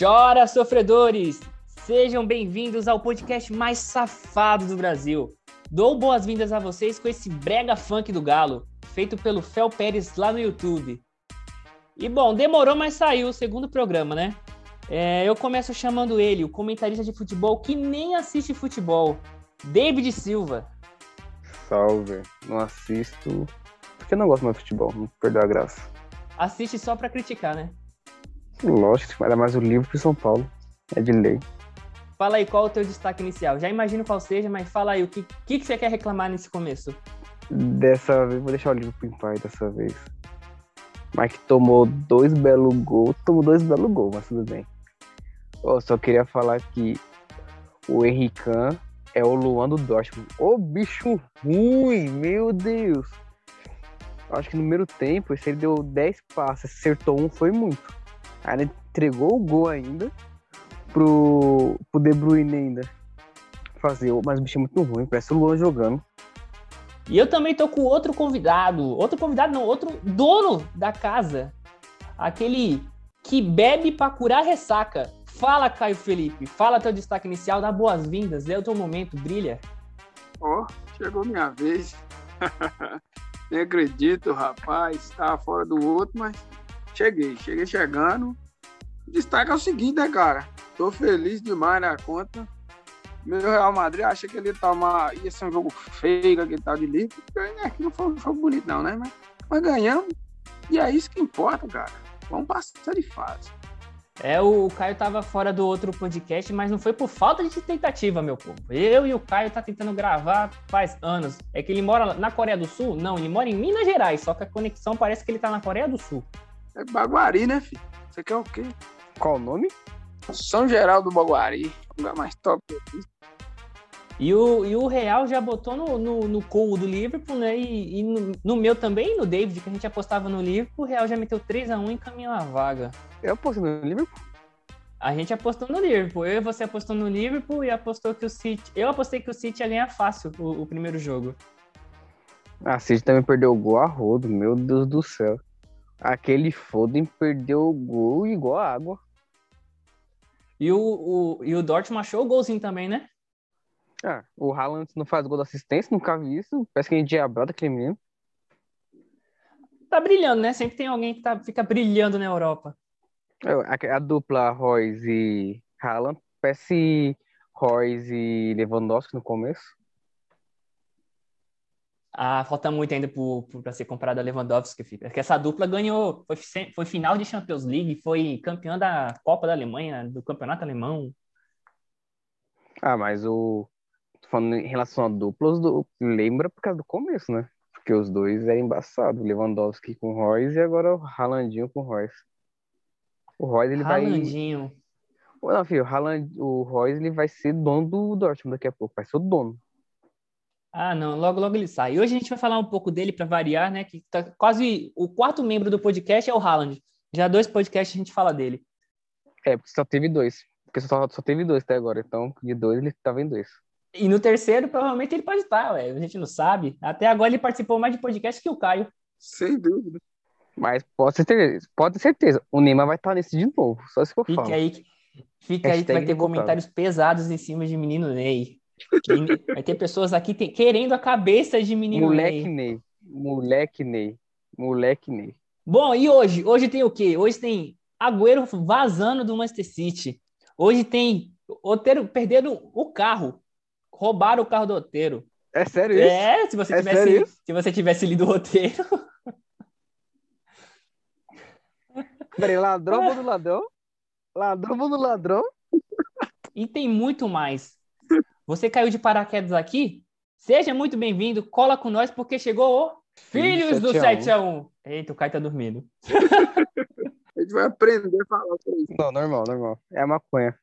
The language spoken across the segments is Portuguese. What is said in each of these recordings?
Chora, sofredores! Sejam bem-vindos ao podcast mais safado do Brasil. Dou boas-vindas a vocês com esse brega funk do Galo, feito pelo Fel Pérez lá no YouTube. E bom, demorou, mas saiu o segundo programa, né? É, eu começo chamando ele, o comentarista de futebol que nem assiste futebol, David Silva. Salve, não assisto porque não gosto mais de futebol, não perdeu a graça. Assiste só pra criticar, né? Lógico, era mais o livro pro São Paulo, é de lei. Fala aí qual é o teu destaque inicial. Já imagino qual seja, mas fala aí o que, que, que você quer reclamar nesse começo. Dessa vez, vou deixar o livro em paz dessa vez. Mas que tomou dois belos gols, tomou dois belos gols, mas tudo bem. Eu só queria falar que o Henrican é o Luan do Dortmund. Ô bicho ruim, meu Deus. Acho que no primeiro tempo, se ele deu 10 passes, acertou um, foi muito. Aí ele entregou o gol ainda pro, pro De Bruyne ainda fazer, mas o bicho é muito ruim, parece o Luan jogando. E eu também tô com outro convidado, outro convidado não, outro dono da casa, aquele que bebe para curar ressaca. Fala, Caio Felipe, fala teu destaque inicial, dá boas-vindas, é o teu momento, brilha. Ó, oh, chegou minha vez. Nem acredito, rapaz, estava fora do outro, mas cheguei, cheguei chegando. O destaque é o seguinte, né, cara? Tô feliz demais na conta. Meu Real Madrid acha que ele tava, ia ser um jogo feio, aquele tal de livro. Né, não foi, foi bonito, não, né? Mas, mas ganhamos. E é isso que importa, cara. Vamos passar de fase. É, o Caio tava fora do outro podcast, mas não foi por falta de tentativa, meu povo. Eu e o Caio tá tentando gravar faz anos. É que ele mora na Coreia do Sul? Não, ele mora em Minas Gerais, só que a conexão parece que ele tá na Coreia do Sul. É Baguari, né, filho? Você quer o quê? Qual o nome? São Geraldo do Baguari. O lugar mais top. E o, e o Real já botou no, no, no colo do Liverpool, né? E, e no, no, meu também, no David, que a gente apostava no Liverpool, o Real já meteu 3x1 e encaminhou a vaga. Eu apostei no Liverpool? A gente apostou no Liverpool. Eu e você apostou no Liverpool e apostou que o City. Eu apostei que o City ia ganhar fácil o, o primeiro jogo. A City também perdeu o gol a rodo, meu Deus do céu. Aquele Foden perdeu o gol igual a água. E o, o, e o Dortmund achou o golzinho também, né? Ah, o Haaland não faz gol da assistência, nunca vi isso. Parece que é endiabrado aquele menino. Tá brilhando, né? Sempre tem alguém que tá, fica brilhando na Europa. É, a, a dupla Royce e Haaland parece Royce e Lewandowski no começo. Ah, falta muito ainda para ser comparado a Lewandowski, filho. Porque essa dupla ganhou, foi, foi final de Champions League, foi campeã da Copa da Alemanha, do Campeonato Alemão. Ah, mas o. Falando em relação a duplas, do... lembra por causa do começo, né? Porque os dois eram embaçados. Lewandowski com Royce e agora o Haalandinho com Royce. O Royce ele Haalandinho. vai. Não, filho, o, Haaland, o Royce ele vai ser dono do Dortmund daqui a pouco, vai ser o dono. Ah, não, logo, logo ele sai. E hoje a gente vai falar um pouco dele para variar, né? Que tá quase o quarto membro do podcast é o Haaland. Já dois podcasts a gente fala dele. É, porque só teve dois. Porque só, só teve dois até agora. Então, de dois, ele tava em dois. E no terceiro, provavelmente ele pode estar, ué. A gente não sabe. Até agora ele participou mais de podcast que o Caio. Sem dúvida. Mas pode ter certeza, pode ter certeza. O Neymar vai estar nesse de novo. Só se for Fica falar. aí, fica aí que vai ter comentários pesados em cima de menino Ney. Vai ter pessoas aqui querendo a cabeça de menino Moleque Ney. Ney. Moleque Ney. Moleque Ney. Bom, e hoje? Hoje tem o quê? Hoje tem Agüero vazando do Manchester City. Hoje tem Otero perdendo o carro. Roubaram o carro do Otero. É sério isso? É, se você, É tivesse, se você tivesse lido o roteiro. Peraí, ladrão do ladrão? Ladrão do ladrão? E tem muito mais. Você caiu de paraquedas aqui? Seja muito bem-vindo, cola com nós, porque chegou o Filhos do 7 a 7x1. Eita, o Caio tá dormindo. A gente vai aprender a falar com isso. Não, normal, normal. É a maconha.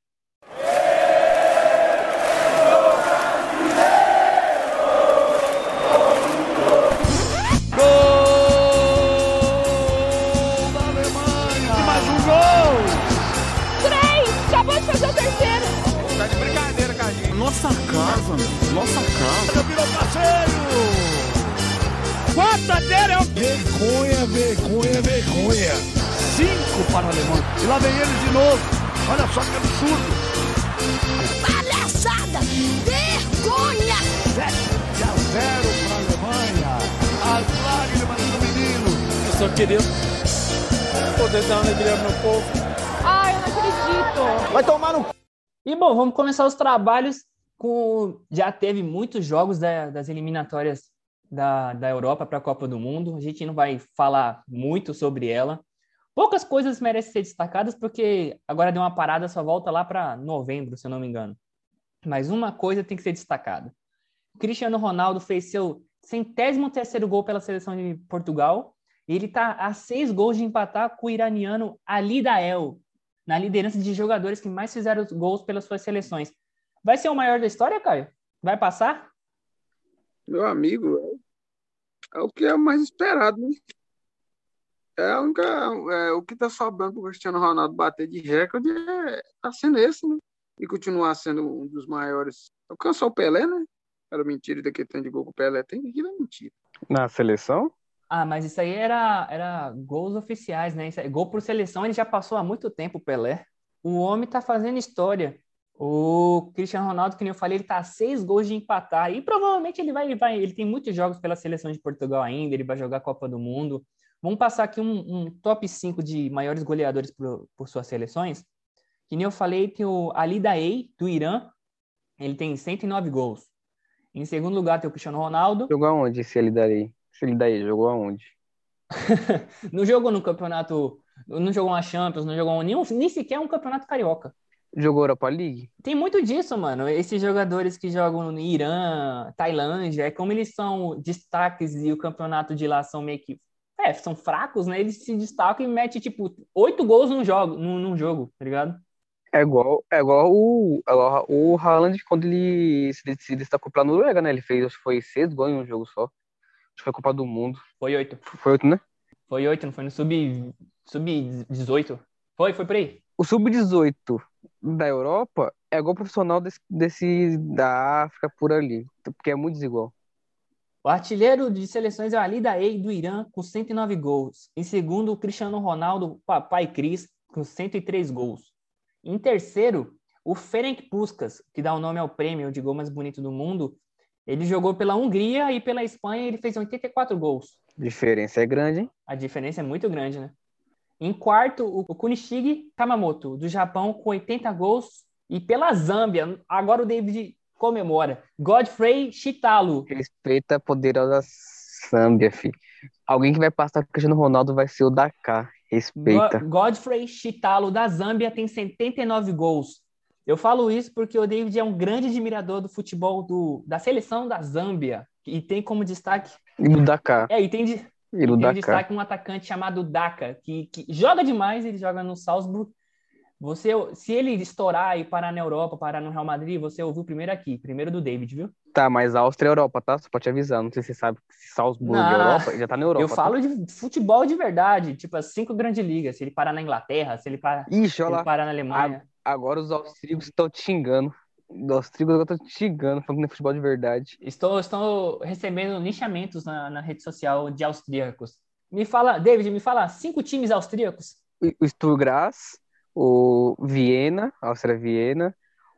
Nossa casa, meu. Nossa casa. Virou passeio! Quarta-feira é o... Vergonha, vergonha, vergonha. Cinco para o alemão. E lá vem ele de novo. Olha só que absurdo. Palhaçada! Vergonha! 7 a 0 para a Alemanha. As lágrimas do menino. Eu só queria poder dar uma alegria no meu povo. Ai, eu não acredito! Vai tomar no E bom, vamos começar os trabalhos com. Já teve muitos jogos da- das eliminatórias da, da Europa para a Copa do Mundo. A gente não vai falar muito sobre ela. Poucas coisas merecem ser destacadas, porque agora deu uma parada, só volta lá para novembro, se eu não me engano. Mas uma coisa tem que ser destacada. Cristiano Ronaldo fez seu centésimo terceiro gol pela seleção de Portugal. E ele está a seis gols de empatar com o iraniano Ali Dael, na liderança de jogadores que mais fizeram gols pelas suas seleções. Vai ser o maior da história, Caio? Vai passar? Meu amigo, é, é o que é mais esperado, né? É, a única, é o que tá sobrando pro Cristiano Ronaldo bater de recorde é, tá sendo esse, né? E continuar sendo um dos maiores. Alcançou o Pelé, né? Era mentira daquele tanto de gol que o Pelé tem, aquilo é mentira. Na seleção? Ah, mas isso aí era, era gols oficiais, né? Isso aí- gol por seleção, ele já passou há muito tempo, o Pelé. O homem tá fazendo história. O Cristiano Ronaldo, que nem eu falei, ele tá a seis gols de empatar. E provavelmente ele vai, vai. Ele tem muitos jogos pela seleção de Portugal ainda, ele vai jogar a Copa do Mundo. Vamos passar aqui um, um top 5 de maiores goleadores por, por suas seleções. Que nem eu falei, tem o Ali Daei, do Irã. Ele tem 109 gols. Em segundo lugar, tem o Cristiano Ronaldo. Jogou aonde esse ele daí? Se ele daí, jogou aonde? Não jogou no campeonato, não jogou uma Champions, não jogou nenhum, nem sequer um campeonato carioca. Jogou Europa League? Tem muito disso, mano. Esses jogadores que jogam no Irã, Tailândia, é como eles são destaques e o campeonato de lá são meio que. É, são fracos, né? Eles se destacam e metem, tipo, oito gols num jogo, num, num jogo, tá ligado? É igual, é igual o, é igual o Haaland quando ele se, se destacou pela Noruega, né? Ele fez, acho que foi seis gols em um jogo só. Acho que foi Copa do Mundo. Foi oito. Foi oito, né? Foi oito, não foi no sub, sub 18. Foi, foi por aí. O Sub-18 da Europa é igual o profissional desse, desse da África por ali, porque é muito desigual. O artilheiro de seleções é o Ali Daei, do Irã, com 109 gols. Em segundo, o Cristiano Ronaldo, papai Cris, com 103 gols. Em terceiro, o Ferenc Puskas, que dá o nome ao prêmio de gol mais bonito do mundo. Ele jogou pela Hungria e pela Espanha e ele fez 84 gols. A diferença é grande, hein? A diferença é muito grande, né? Em quarto, o Kunishige Kamamoto, do Japão, com 80 gols. E pela Zâmbia, agora o David comemora. Godfrey Chitalo, Respeita a poderosa Zâmbia, fi. Alguém que vai passar o Cristiano Ronaldo vai ser o Dakar. Respeita. Go- Godfrey Chitalo, da Zâmbia, tem 79 gols. Eu falo isso porque o David é um grande admirador do futebol do, da seleção da Zâmbia. E tem como destaque. E do Dakar. É, e tem, de- E tem Dakar. destaque um atacante chamado Daka, que, que joga demais, ele joga no Salzburg. Você, se ele estourar e parar na Europa, parar no Real Madrid, você ouviu primeiro aqui, primeiro do David, viu? Tá, mas a Áustria é Europa, tá? Só pode te avisar. Não sei se você sabe se Salzburg é Não. Europa. Ele já tá na Europa. Eu falo de futebol de verdade, tipo as cinco grandes ligas. Se ele parar na Inglaterra, se ele parar, Tá? Ixi, se ele parar na Alemanha. Agora os austríacos estão te xingando. Os austríacos agora estão te xingando, falando não é futebol de verdade. Estou, estou recebendo linchamentos na, na rede social de austríacos. Me fala, David, me fala cinco times austríacos. O Sturm Graz, o Viena, Áustria Viena,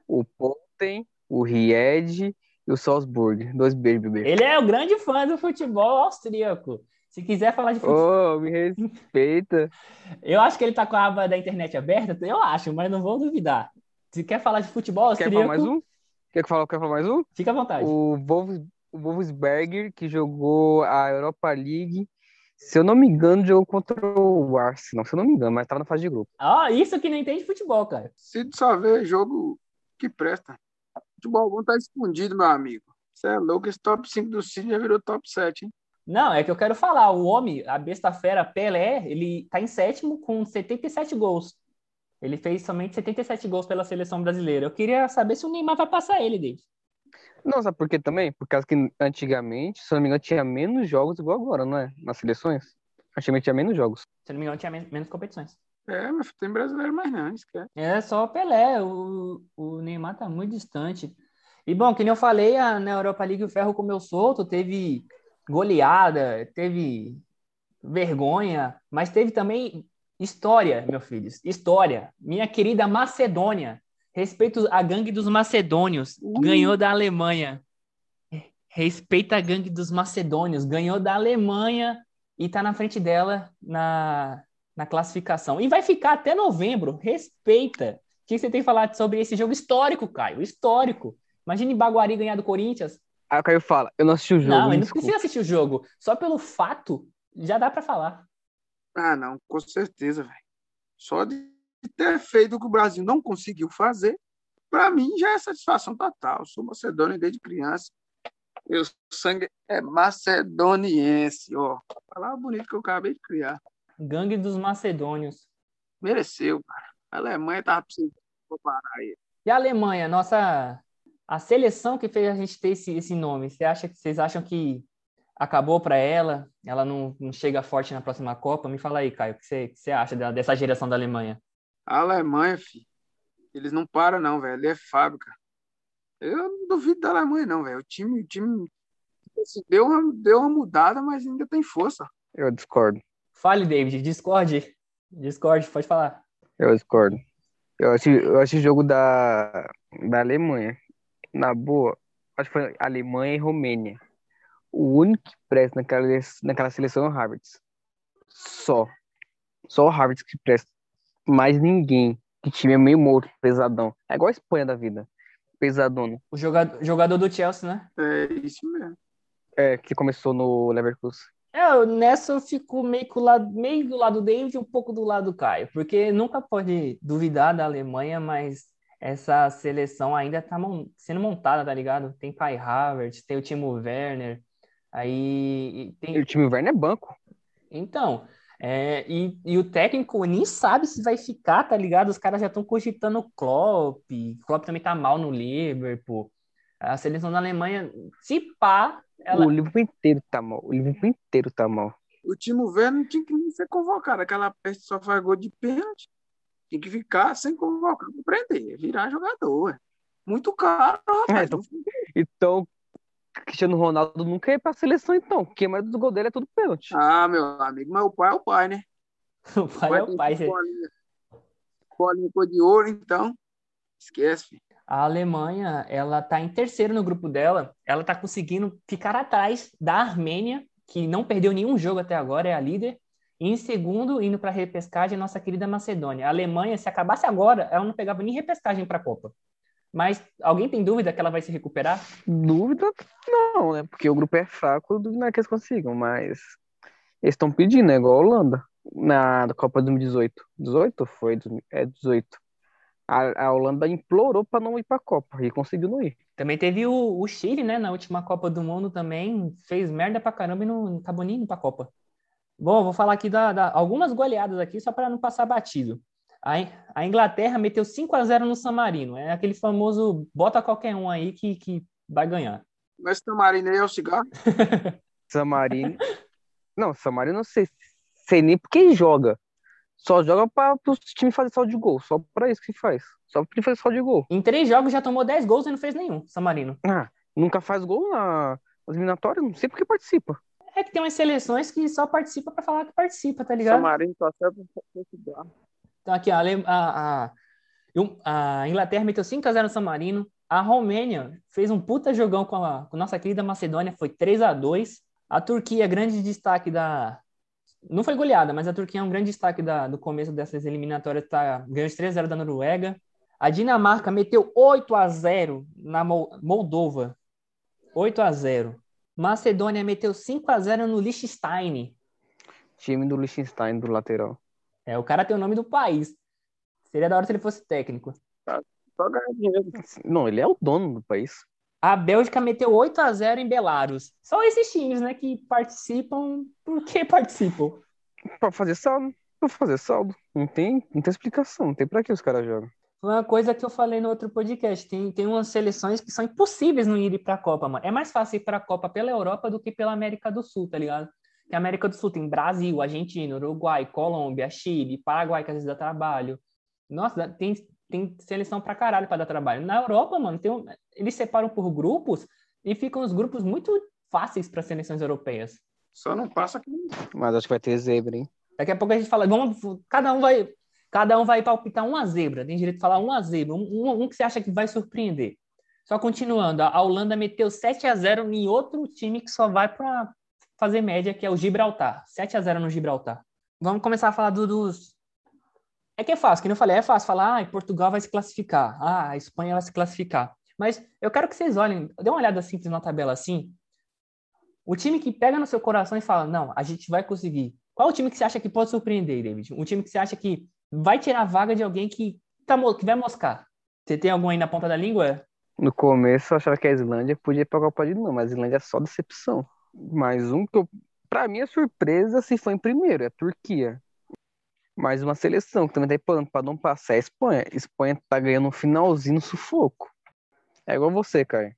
o Poten, o Ried e o Salzburg. Dois bebê. Ele é o grande fã do futebol austríaco. Se quiser falar de futebol, Ô, me respeita. eu acho que ele tá com a aba da internet aberta, eu acho, mas não vou duvidar. Se quer falar de futebol Quer austríaco, falar mais um? Quer falar, quer falar mais um? fica à vontade. O Wolfs, o Wolfsberger, que jogou a Europa League. Se eu não me engano, jogou contra o Arsenal. Se eu não me engano, mas tava na fase de grupo. Ah, isso que não entende futebol, cara. Se só ver jogo que presta. Futebol bom tá escondido, meu amigo. Você é louco, esse top 5 do City já virou top 7, hein? Não, é que eu quero falar, o homem, a besta fera Pelé, ele tá em sétimo com 77 gols. Ele fez somente 77 gols pela seleção brasileira. Eu queria saber se o Neymar vai passar ele, David. Não, sabe por quê também? Por causa que antigamente, se não me engano, tinha menos jogos igual agora, não é? Nas seleções. Antigamente tinha menos jogos. Se não me engano, tinha men- menos competições. É, mas tem brasileiro mais não, esquece. É só o Pelé, o, o Neymar tá muito distante. E bom, que nem eu falei, a, na Europa League o ferro comeu solto, teve goleada, teve vergonha, mas teve também História, meu filho, história. Minha querida Macedônia, respeito a gangue dos macedônios, ganhou da Alemanha. Respeita a gangue dos macedônios, ganhou da Alemanha e tá na frente dela na, na classificação. E vai ficar até novembro. Respeita. O que você tem falado sobre esse jogo histórico, Caio? Histórico. Imagine Baguari ganhar do Corinthians. Aí o Caio fala, eu não assisti o jogo, não, ele não precisa assistir o jogo. Só pelo fato, já dá pra falar. Ah, não, com certeza, velho. Só de ter feito o que o Brasil não conseguiu fazer, para mim já é satisfação total. Eu sou macedônio desde criança. Meu sangue é macedoniense, ó. Palavra bonita que eu acabei de criar. Gangue dos macedônios. Mereceu, cara. A Alemanha tava precisando parar aí. E a Alemanha, nossa. A seleção que fez a gente ter esse, esse nome, você acha que vocês acham que acabou para ela? Ela não, não chega forte na próxima Copa? Me fala aí, Caio, o que você, que você acha dessa geração da Alemanha? A Alemanha, filho, eles não param, não, velho. Ele é fábrica. Eu não duvido da Alemanha, não, velho. O time, o time assim, deu, uma, deu uma mudada, mas ainda tem força. Eu discordo, Fale, David, discorde. Discorde, pode falar. eu discordo. Eu acho, eu acho o jogo da, da Alemanha, na boa, acho que foi Alemanha e Romênia. O único que presta naquela, naquela seleção é o Havertz. Só. Só o Havertz que presta. Mais ninguém. Que time é meio morto, pesadão. É igual a Espanha da vida. Pesadona. O jogador, jogador do Chelsea, né? É isso mesmo. É, que começou no Leverkusen. É, nessa eu fico meio, com o lado, meio do lado do David e um pouco do lado do Caio, porque nunca pode duvidar da Alemanha, mas essa seleção ainda tá mon- sendo montada, tá ligado? Tem Kai Havertz, tem o Timo Werner, aí tem o time Werner é banco. Então, é, e, e o técnico nem sabe se vai ficar, tá ligado? Os caras já estão cogitando o Klopp. O Klopp também tá mal no Liverpool. A seleção da Alemanha, se pá, ela. O Liverpool inteiro tá mal. O Liverpool inteiro tá mal. O Timo Werner não tinha que ser convocado. Aquela peste só faz gol de pênalti. Tem que ficar sem convocar para prender, virar jogador. Muito caro, rapaz. É, então- Então, Cristiano Ronaldo nunca ia pra seleção, então. Porque a maioria dos gols dele é tudo pênalti. Ah, meu amigo, mas o pai é o pai, né? O pai é o pai. Bolinha, bolinha cor de ouro, então. Esquece, filho. A Alemanha, ela tá em terceiro no grupo dela. Ela tá conseguindo ficar atrás da Armênia, que não perdeu nenhum jogo até agora, é a líder. E em segundo, indo para repescagem, a nossa querida Macedônia. A Alemanha, se acabasse agora, ela não pegava nem repescagem para a Copa. Mas alguém tem dúvida que ela vai se recuperar? Dúvida, não, né? Porque o grupo é fraco, não é que eles consigam, mas eles estão pedindo, né? Igual a Holanda, na Copa de 2018. 18 foi? É 18. A, a Holanda implorou para não ir para a Copa e conseguiu não ir. Também teve o, o Chile, né? Na última Copa do Mundo também fez merda pra caramba e não, não acabou nem indo pra Copa. Bom, vou falar aqui da, da- algumas goleadas aqui só para não passar batido. A, In- a Inglaterra meteu 5 a 0 no San Marino. É aquele famoso bota qualquer um aí que, que vai ganhar. Mas tamarina aí é o cigarro. Samarino. não, Samarino não sei, sei nem porque joga. Só joga para os times fazer saldo de gol. Só para isso que faz. Só para fazer saldo de gol. Em três jogos já tomou 10 gols e não fez nenhum, San Marino. Ah, nunca faz gol na nas eliminatórias, não sei por que participa. É que tem umas seleções que só participa pra falar que participa, tá ligado? Tamarina só serve pra cigarro. Então aqui, a, a, a- a Inglaterra meteu 5 a 0 no San Marino. A Romênia fez um puta jogão com a, com nossa querida Macedônia, foi 3 a 2 A Turquia, grande destaque da. Não foi goleada, mas a Turquia é um grande destaque da, do começo dessas eliminatórias, tá, ganhou de 3 a 0 da Noruega. A Dinamarca meteu 8 a 0 na Mol- Moldova. 8 a 0 Macedônia meteu 5 a 0 no Liechtenstein. Time do Liechtenstein, do lateral. É, o cara tem o nome do país. Seria da hora se ele fosse técnico. Só ganhar dinheiro. Não, ele é o dono do país. A Bélgica meteu 8 a 0 em Belarus. Só esses times, né, que participam porque participam. Pra fazer saldo. Pra fazer saldo. Não tem, não tem explicação. Não tem pra que os caras jogam. Foi uma coisa que eu falei no outro podcast. Tem, tem umas seleções que são impossíveis não irem pra Copa, mano. É mais fácil ir pra Copa pela Europa do que pela América do Sul, tá ligado? Porque a América do Sul tem Brasil, Argentina, Uruguai, Colômbia, Chile, Paraguai, que às vezes dá trabalho. Nossa, tem, tem seleção pra caralho pra dar trabalho. Na Europa, mano, tem um- eles separam por grupos e ficam os grupos muito fáceis para seleções europeias. Só não passa aqui. Mas acho que vai ter zebra, hein? Daqui a pouco a gente fala, vamos, cada um vai, cada um vai palpitar uma zebra. Tem direito de falar uma zebra, um, um, um que você acha que vai surpreender. Só continuando, a Holanda meteu 7 a 0 em outro time que só vai para fazer média, que é o Gibraltar. 7 a 0 no Gibraltar. Vamos começar a falar do, dos. É que é fácil, que eu falei, é fácil falar, ah, Portugal vai se classificar, ah, a Espanha vai se classificar. Mas eu quero que vocês olhem, dê uma olhada simples na tabela assim. O time que pega no seu coração e fala, não, a gente vai conseguir. Qual o time que você acha que pode surpreender, David? Um time que você acha que vai tirar a vaga de alguém que, tá, que vai moscar? Você tem algum aí na ponta da língua? No começo eu achava que a Islândia podia pegar o de novo, mas a Islândia é só decepção. Mais um que eu, pra mim, a surpresa se foi em primeiro, é a Turquia. Mais uma seleção que também tá empatando pra não passar é a Espanha. A Espanha tá ganhando um finalzinho no sufoco. É igual você, Caio.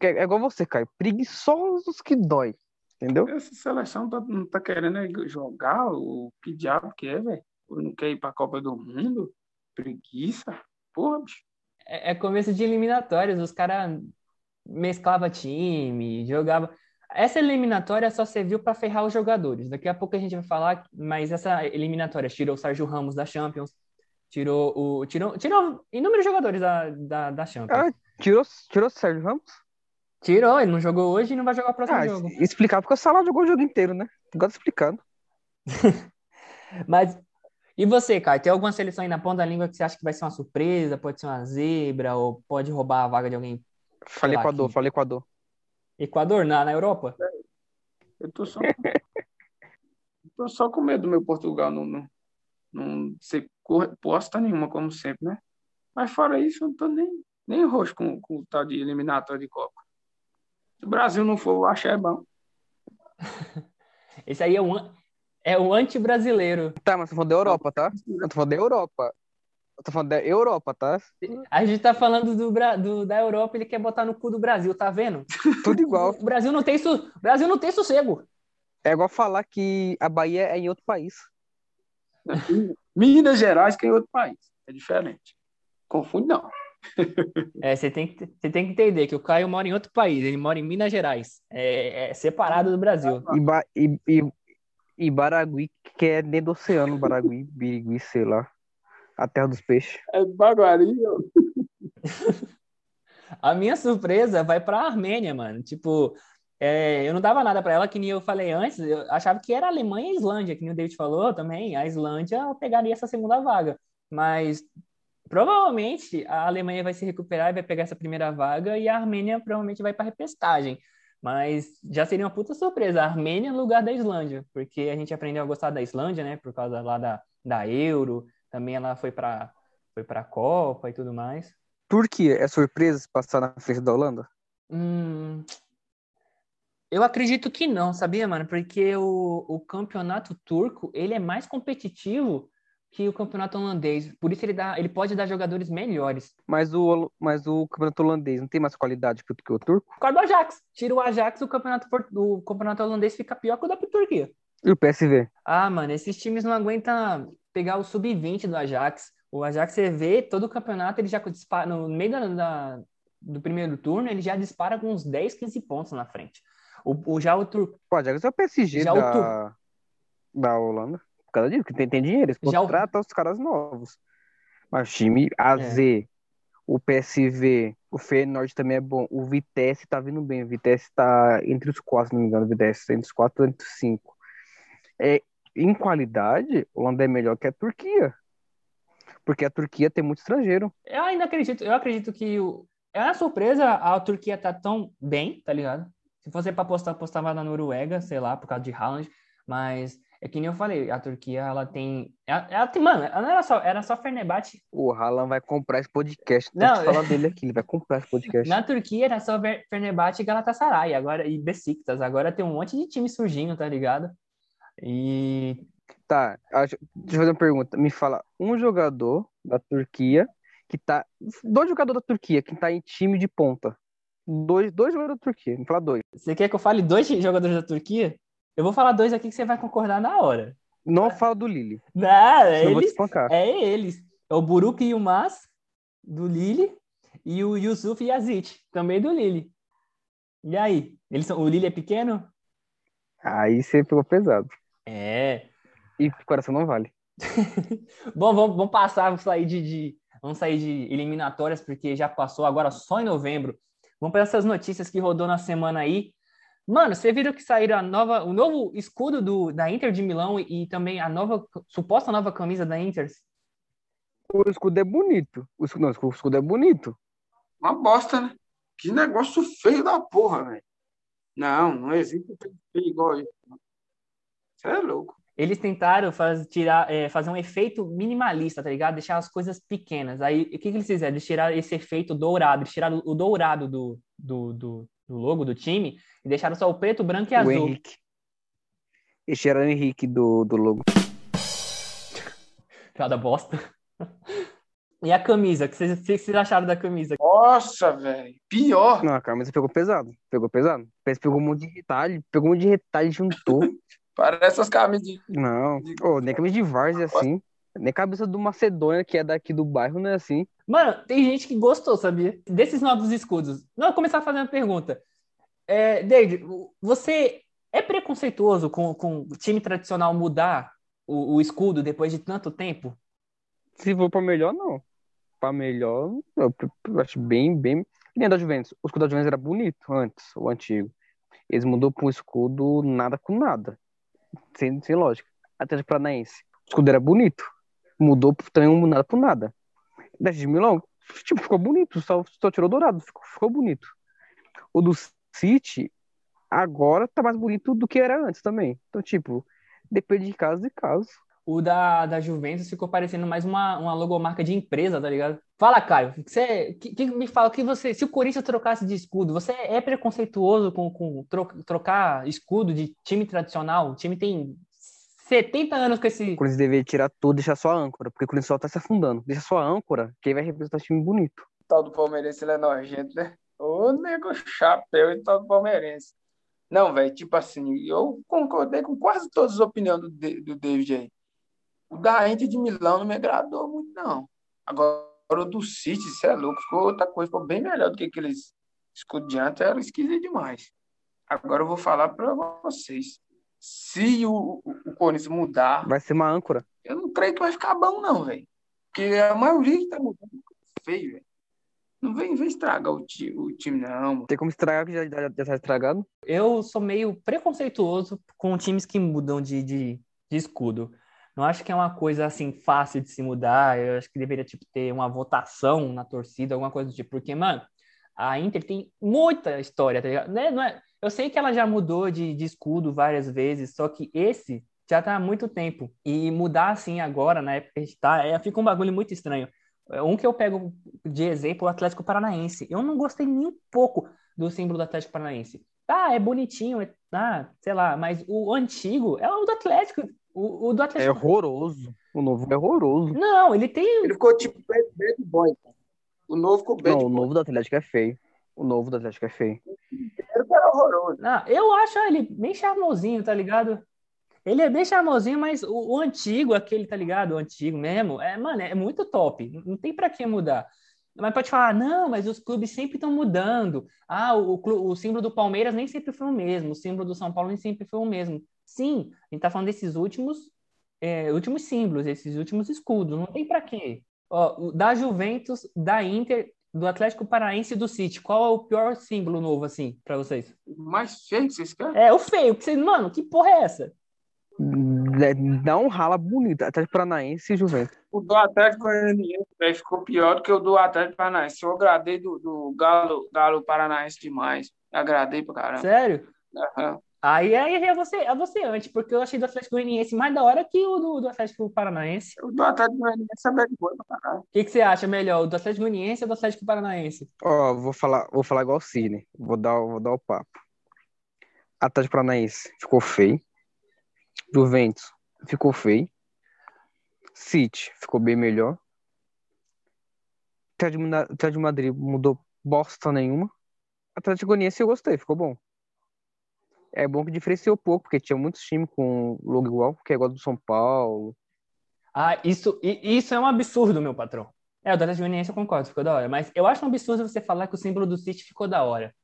É igual você, Caio. Preguiçosos que dói. Entendeu? Essa seleção tá, não tá querendo jogar o que diabo que é, velho? Não quer ir pra Copa do Mundo? Preguiça? Porra, bicho. É, é começo de eliminatórias, os caras mesclava time, jogava. Essa eliminatória só serviu para ferrar os jogadores. Daqui a pouco a gente vai falar, mas essa eliminatória tirou o Sérgio Ramos da Champions, tirou o tirou, tirou inúmeros jogadores da, da, da Champions. Ah, tirou, tirou o Sérgio Ramos? Tirou, ele não jogou hoje e não vai jogar o próximo ah, jogo. Explicar porque o Salah jogou o jogo inteiro, né? Agora explicando. mas e você, Caio, tem alguma seleção aí na ponta da língua que você acha que vai ser uma surpresa, pode ser uma zebra, ou pode roubar a vaga de alguém? Falei Equador, aqui? falei Equador. Equador, na, na Europa? Eu tô só, tô só com medo do meu Portugal não, não, não ser posta nenhuma, como sempre, né? Mas fora isso, eu não tô nem, nem roxo com, com o tal de eliminatório de Copa. Se o Brasil não for, eu acho é bom. Esse aí é um, é o anti-brasileiro. Tá, mas tô falando da Europa, tá? Eu tô falando da Europa. Eu tô falando da Europa, tá? A gente tá falando do, do, da Europa, ele quer botar no cu do Brasil, tá vendo? Tudo igual. O Brasil não tem, su, Brasil não tem sossego. É igual falar que a Bahia é em outro país. Minas Gerais que é em outro país. É diferente. Confunde não. É, você tem, que, você tem que entender que o Caio mora em outro país, ele mora em Minas Gerais. É, é separado do Brasil. E, e, e, e Baragui, que é dentro do oceano, Baragui, Birigui, sei lá. A terra dos peixes. É Baguari, A minha surpresa vai para a Armênia, mano. Tipo, é, eu não dava nada para ela, que nem eu falei antes. Eu achava que era Alemanha e Islândia, que nem o David falou também. A Islândia pegaria essa segunda vaga. Mas provavelmente a Alemanha vai se recuperar e vai pegar essa primeira vaga, e a Armênia provavelmente vai para repestagem. Mas já seria uma puta surpresa. A Armênia no lugar da Islândia, porque a gente aprendeu a gostar da Islândia, né? Por causa lá da, da Euro. Também ela foi para foi a Copa e tudo mais. Turquia é surpresa passar na frente da Holanda? Hum, eu acredito que não, sabia, mano? Porque o, o campeonato turco ele é mais competitivo que o campeonato holandês. Por isso ele, dá, ele pode dar jogadores melhores. Mas o, mas o campeonato holandês não tem mais qualidade que o, que o turco? Por causa do Ajax. Tira o Ajax, o campeonato, o campeonato holandês fica pior que o da Turquia. E o PSV? Ah, mano, esses times não aguentam pegar o sub-20 do Ajax. O Ajax, você vê, todo o campeonato, ele já dispara, no meio da, da, do primeiro turno, ele já dispara com uns 10, 15 pontos na frente. O, o já o turco. O Ajax é o PSG já da, o da Holanda por causa disso, que tem, tem dinheiro, eles contratam o... os caras novos. Mas o time AZ, é. o PSV, o Feyenoord também é bom. O Vitesse tá vindo bem. O Vitesse tá entre os quatro, se não me engano. O Vitesse tá entre os quatro entre os cinco. É, em qualidade, o Holanda é melhor que a Turquia. Porque a Turquia tem muito estrangeiro. Eu ainda acredito, eu acredito que o... é uma surpresa a Turquia tá tão bem, tá ligado? Se fosse pra apostar, apostava na Noruega, sei lá, por causa de Haaland. Mas é que nem eu falei, a Turquia, ela tem. Ela, ela tem, mano, ela não era só, era só Fenerbahçe. O Haaland vai comprar esse podcast. Não, não falar dele aqui, ele vai comprar esse podcast. Na Turquia era só Fenerbahçe e Galatasaray, agora, e Besiktas. Agora tem um monte de time surgindo, tá ligado? E. Tá, deixa eu fazer uma pergunta. Me fala um jogador da Turquia que tá. Dois jogadores da Turquia que tá em time de ponta. Dois, dois jogadores da Turquia. Me fala dois. Você quer que eu fale dois jogadores da Turquia? Eu vou falar dois aqui que você vai concordar na hora. Não fala do Lille. Não, é eles. É eles. É o Buruk Yilmaz, do Lille, e o Yusuf Yazid, também do Lille. E aí? Eles são... O Lille é pequeno? Aí você pegou pesado. É. E coração não vale. Bom, vamos, vamos passar, vamos sair de, de- vamos sair de eliminatórias, porque já passou agora só em novembro. Vamos para essas notícias que rodou na semana aí. Mano, você viram que saíram a nova, o novo escudo do, da Inter de Milão e, e também a nova, suposta nova camisa da Inter? O escudo é bonito. O escudo, não, o escudo é bonito. Uma bosta, né? Que negócio feio da porra, velho. Não, não existe feio igual isso. Você é louco. Eles tentaram faz, tirar, é, fazer um efeito minimalista, tá ligado? Deixar as coisas pequenas. Aí, o que, que eles fizeram? Eles tiraram esse efeito dourado, eles tiraram o dourado do, do, do, do logo do time e deixaram só o preto, branco e O azul. Henrique. Esse era o Henrique do, do logo. Cada bosta. E a camisa? O que vocês, o que vocês acharam da camisa? Nossa, velho. Pior. Não, a camisa pegou pesado. Pegou pesado. Pegou um monte de retalho. Pegou um monte de retalho e juntou. Parece as camisas de. Não. Nem camisa de várzea assim. Nem cabeça do Macedônia, que é daqui do bairro, não é assim. Mano, tem gente que gostou, sabia? Desses novos escudos. Não, vou começar fazendo uma pergunta. É, David, você é preconceituoso com, com o time tradicional mudar o, o escudo depois de tanto tempo? Se for pra melhor, não. Pra melhor, eu, eu acho bem, bem. Que nem a da Juventus. O escudo da Juventus era bonito antes, o antigo. Eles mudou pra um escudo nada com nada. Sem, sem lógica. Atlético Paranaense. O escudo era bonito. Mudou também um nada por nada. Da de Milão, tipo, ficou bonito. Só, só tirou dourado. Ficou, ficou bonito. O do City, agora tá mais bonito do que era antes também. Então, tipo, depende de caso e caso. O da, da Juventus ficou parecendo mais uma, uma logomarca de empresa, tá ligado? Fala, Caio, que você, que, que me fala que você, se o Corinthians trocasse de escudo, você é preconceituoso com, com tro- trocar escudo de time tradicional? O time tem 70 anos com esse. O Corinthians deveria tirar tudo e deixar só a âncora, porque o Corinthians só tá se afundando. Deixa só a âncora, que aí vai representar o time bonito. O tal do palmeirense, ele é nojento, né? Ô, nego chapéu e tal do palmeirense. Não, velho, tipo assim, eu concordei com quase todas as opiniões do, do David aí. O da Inter de Milão não me agradou muito, não. Agora, o do City, você é louco, ficou outra coisa, ficou bem melhor do que aqueles escudos de antes, era esquisito demais. Agora eu vou falar pra vocês. Se o, o, o Corinthians mudar, Vai ser uma âncora. eu não creio que vai ficar bom, não, velho. Porque a maioria que tá mudando é feio, velho. Não vem, vem estragar o, ti- o time, não, mano. Tem como estragar que já, já, já tá estragado? Eu sou meio preconceituoso com times que mudam de, de, de escudo. Não acho que é uma coisa assim fácil de se mudar. Eu acho que deveria tipo, ter uma votação na torcida, alguma coisa do tipo. Porque, mano, a Inter tem muita história, tá ligado? Né? Não é... Eu sei que ela já mudou de, de escudo várias vezes, só que esse já tá há muito tempo. E mudar assim agora, na época que a gente tá, é, fica um bagulho muito estranho. Um que eu pego de exemplo, o Atlético Paranaense. Eu não gostei nem um pouco do símbolo do Atlético Paranaense. Tá, é bonitinho, é, ah, sei lá, mas o antigo é o do Atlético. O, o do É Atlético. horroroso. O novo é horroroso. Não, ele tem. Ele ficou tipo bad, bad boy. cara. O novo ficou bad Não, o boy. novo do Atlético é feio. O novo do Atlético é feio. Ele era horroroso. Ah, eu acho ele bem charmosinho, tá ligado? Ele é bem charmosinho, mas o, o antigo, aquele, tá ligado? O antigo mesmo, é, mano, é muito top. Não tem pra que mudar. Mas pode falar, não, mas os clubes sempre estão mudando. Ah, o, o, o símbolo do Palmeiras nem sempre foi o mesmo. O símbolo do São Paulo nem sempre foi o mesmo. Sim, a gente tá falando desses últimos, é, últimos símbolos, esses últimos escudos. Não tem pra quê. Ó, o da Juventus, da Inter, do Atlético Paranaense e do City. Qual é o pior símbolo novo, assim, pra vocês? O mais feio que vocês querem? É, o feio, que vocês, mano, que porra é essa? É, Dá um rala bonito. Atlético Paranaense e Juventus. O do Atlético Paranaense velho, ficou pior do que o do Atlético Paranaense. Eu agradei do, do Galo, Galo Paranaense demais. Agradei pra caramba. Sério? Aham. Aí, aí é você, é você antes, porque eu achei do Atlético Goianiense mais da hora que o do, do Atlético Paranaense. O do Atlético Paranaense é bad boy pra caralho. O que, que você acha melhor, o do Atlético Goianiense ou do Atlético Paranaense? Ó, vou falar, vou falar igual o Sidney. Vou dar, vou dar o papo. Atlético Paranaense ficou feio. Juventus ficou feio. City ficou bem melhor. Atlético de Madrid mudou bosta nenhuma. Atlético Goianiense eu gostei, ficou bom. É bom que diferenciou pouco, porque tinha muitos times com logo igual, que é igual do São Paulo. Ah, isso, isso é um absurdo, meu patrão. É, o do Atlético Goianiense eu concordo, ficou da hora. Mas eu acho um absurdo você falar que o símbolo do City ficou da hora.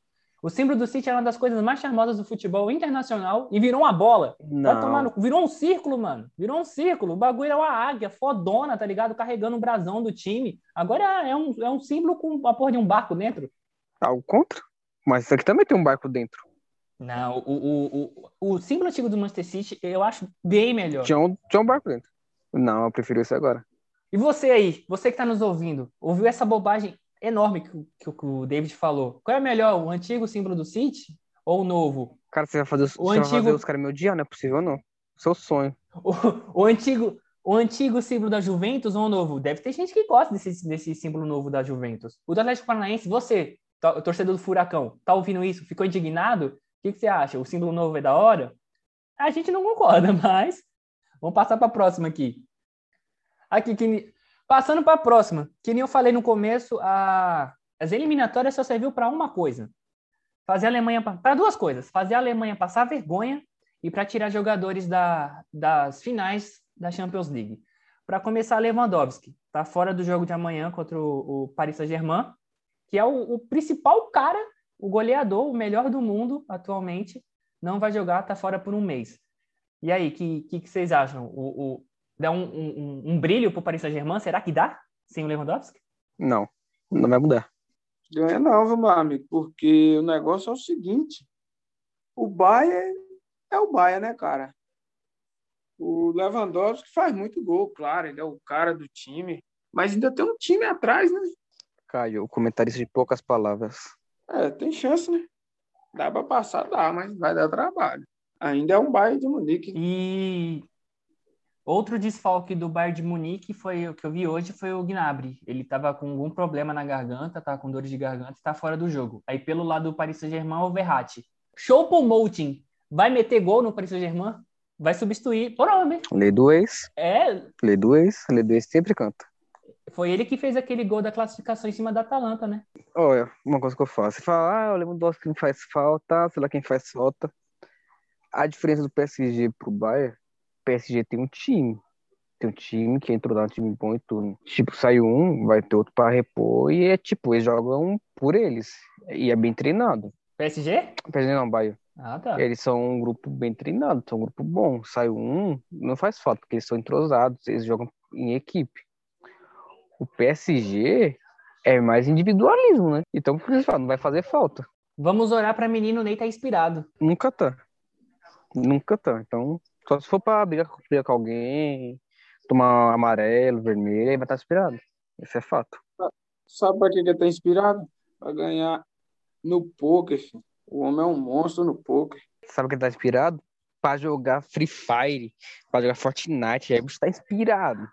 O símbolo do City era uma das coisas mais charmosas do futebol internacional e virou uma bola. Não. Virou um círculo, mano. Virou um círculo. O bagulho era uma águia fodona, tá ligado? Carregando o brasão do time. Agora é um, é um símbolo com a porra de um barco dentro. Algo contra? Mas isso aqui também tem um barco dentro. Não, o, o, o, o símbolo antigo do Manchester City eu acho bem melhor. Tinha um, tinha um barco dentro. Não, eu prefiro isso agora. E você aí, você que tá nos ouvindo, ouviu essa bobagem enorme que, o- que que o David falou? Qual é melhor, o antigo símbolo do City ou o novo? Cara, você vai fazer, O você vai fazer antigo- os caras me odiar, não é possível, não. Seu sonho. O, o antigo, o antigo símbolo da Juventus ou o novo? Deve ter gente que gosta desse, desse símbolo novo da Juventus. O do Atlético Paranaense, você, to- torcedor do Furacão, tá ouvindo isso? Ficou indignado? O que, que você acha? O símbolo novo é da hora? A gente não concorda, mas vamos passar para a próxima aqui. Aqui, que, passando para a próxima, que nem eu falei no começo, a, as eliminatórias só serviu para uma coisa. Fazer a Alemanha para duas coisas, fazer a Alemanha passar vergonha e para tirar jogadores da, das finais da Champions League. Para começar, Lewandowski está fora do jogo de amanhã contra o, o Paris Saint-Germain, que é o, o principal cara, o goleador, o melhor do mundo atualmente, não vai jogar, está fora por um mês. E aí, o que, que, que vocês acham? O, o- dá um, um, um- brilho para o Paris Saint-Germain? Será que dá sem o Lewandowski? Não, não vai mudar. Ganha não, viu, meu amigo? Porque o negócio é o seguinte: o Bayern é o Bayern, né, cara? O Lewandowski faz muito gol, claro, ele é o cara do time, mas ainda tem um time atrás, né? Caio, o comentarista de poucas palavras. É, tem chance, né? Dá pra passar, dá, mas vai dar trabalho. Ainda é um Bayern de Munique. E outro desfalque do Bayern de Munique foi o que eu vi hoje foi o Gnabry. Ele estava com algum problema na garganta, tá com dores de garganta, está fora do jogo. Aí pelo lado do Paris Saint-Germain, o Verratti. Choupo-Moting vai meter gol no Paris Saint-Germain? Vai substituir, provavelmente. Lei do ex, É, lei do ex, lei do ex sempre canta. Foi ele que fez aquele gol da classificação em cima da Atalanta, né? Olha, uma coisa que eu faço. Você fala, ah, o Lewandowski não faz falta, sei lá quem faz falta. A diferença do PSG pro Bayern, o PSG tem um time. Tem um time que entrou lá, um time bom e tudo. Tipo, sai um, vai ter outro pra repor, e é tipo, eles jogam por eles. E é bem treinado. PSG? PSG não, Bayern. Ah, tá. Eles são um grupo bem treinado, são um grupo bom. Sai um, não faz falta, porque eles são entrosados, eles jogam em equipe. O PSG é mais individualismo, né? Então, por isso, não vai fazer falta. Vamos orar para menino Ney tá inspirado. Nunca tá. Nunca tá. Então, só se for pra brigar, com- brigar com alguém, tomar amarelo, vermelho, aí vai estar inspirado. Isso é fato. Sabe pra que que ele tá inspirado? Pra ganhar no poker, filho. O homem é um monstro no poker. Sabe que ele tá inspirado? Pra jogar Free Fire, pra jogar Fortnite, aí você tá inspirado.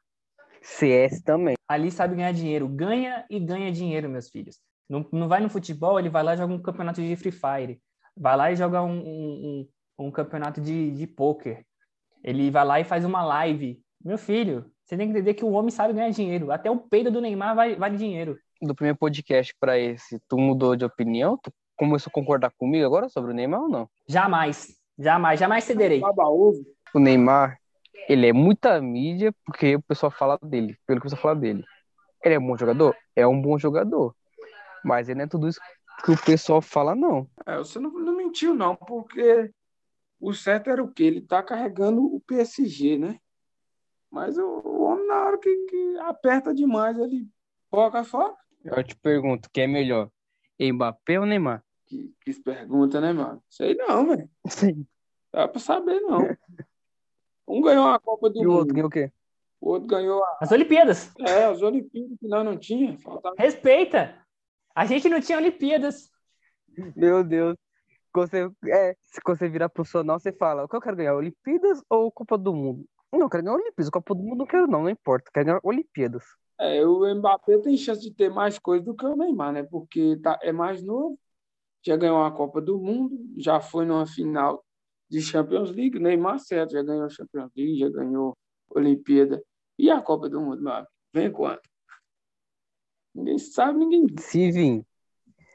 CS também. Ali sabe ganhar dinheiro. Ganha e ganha dinheiro, meus filhos. Não, não vai no futebol, ele vai lá e joga um campeonato de Free Fire. Vai lá e joga um, um, um, um campeonato de, de poker. Ele vai lá e faz uma live. Meu filho, você tem que entender que o homem sabe ganhar dinheiro. Até o peido do Neymar vai- vale dinheiro. Do primeiro podcast pra esse, tu mudou de opinião? Tu começou a concordar comigo agora sobre o Neymar ou não? Jamais, jamais, jamais cederei. O Neymar, ele é muita mídia porque o pessoal fala dele, pelo que o pessoal fala dele. Ele é um bom jogador? É um bom jogador. Mas ele não é tudo isso que o pessoal fala, não. É, você não, não mentiu, não, porque o certo era o quê? Ele tá carregando o PSG, né? Mas o, o homem, na hora que, que aperta demais, ele foca fora. Eu te pergunto, quem é melhor? Mbappé ou Neymar? Que, que pergunta, né, mano? Sei não, velho. Sim. Dá pra saber, não. Um ganhou a Copa do E o outro Mundo, ganhou o quê? o outro ganhou a, As Olimpíadas. é, as Olimpíadas que nós não tinha. Faltava Respeita. A gente não tinha Olimpíadas. Meu Deus. Quando você, é, se você virar profissional, você fala, o que eu quero ganhar? Olimpíadas ou Copa do Mundo? Não, eu quero ganhar Olimpíadas. Copa do Mundo não quero, não, não importa. Eu quero ganhar Olimpíadas. É, o Mbappé tem chance de ter mais coisa do que o Neymar, né? Porque tá, é mais novo, já ganhou a Copa do Mundo, já foi numa final de Champions League. Neymar, certo, já ganhou Champions League, já ganhou Olimpíada. E a Copa do Mundo, meu amigo? Vem quando? Ninguém sabe, ninguém. Se vir,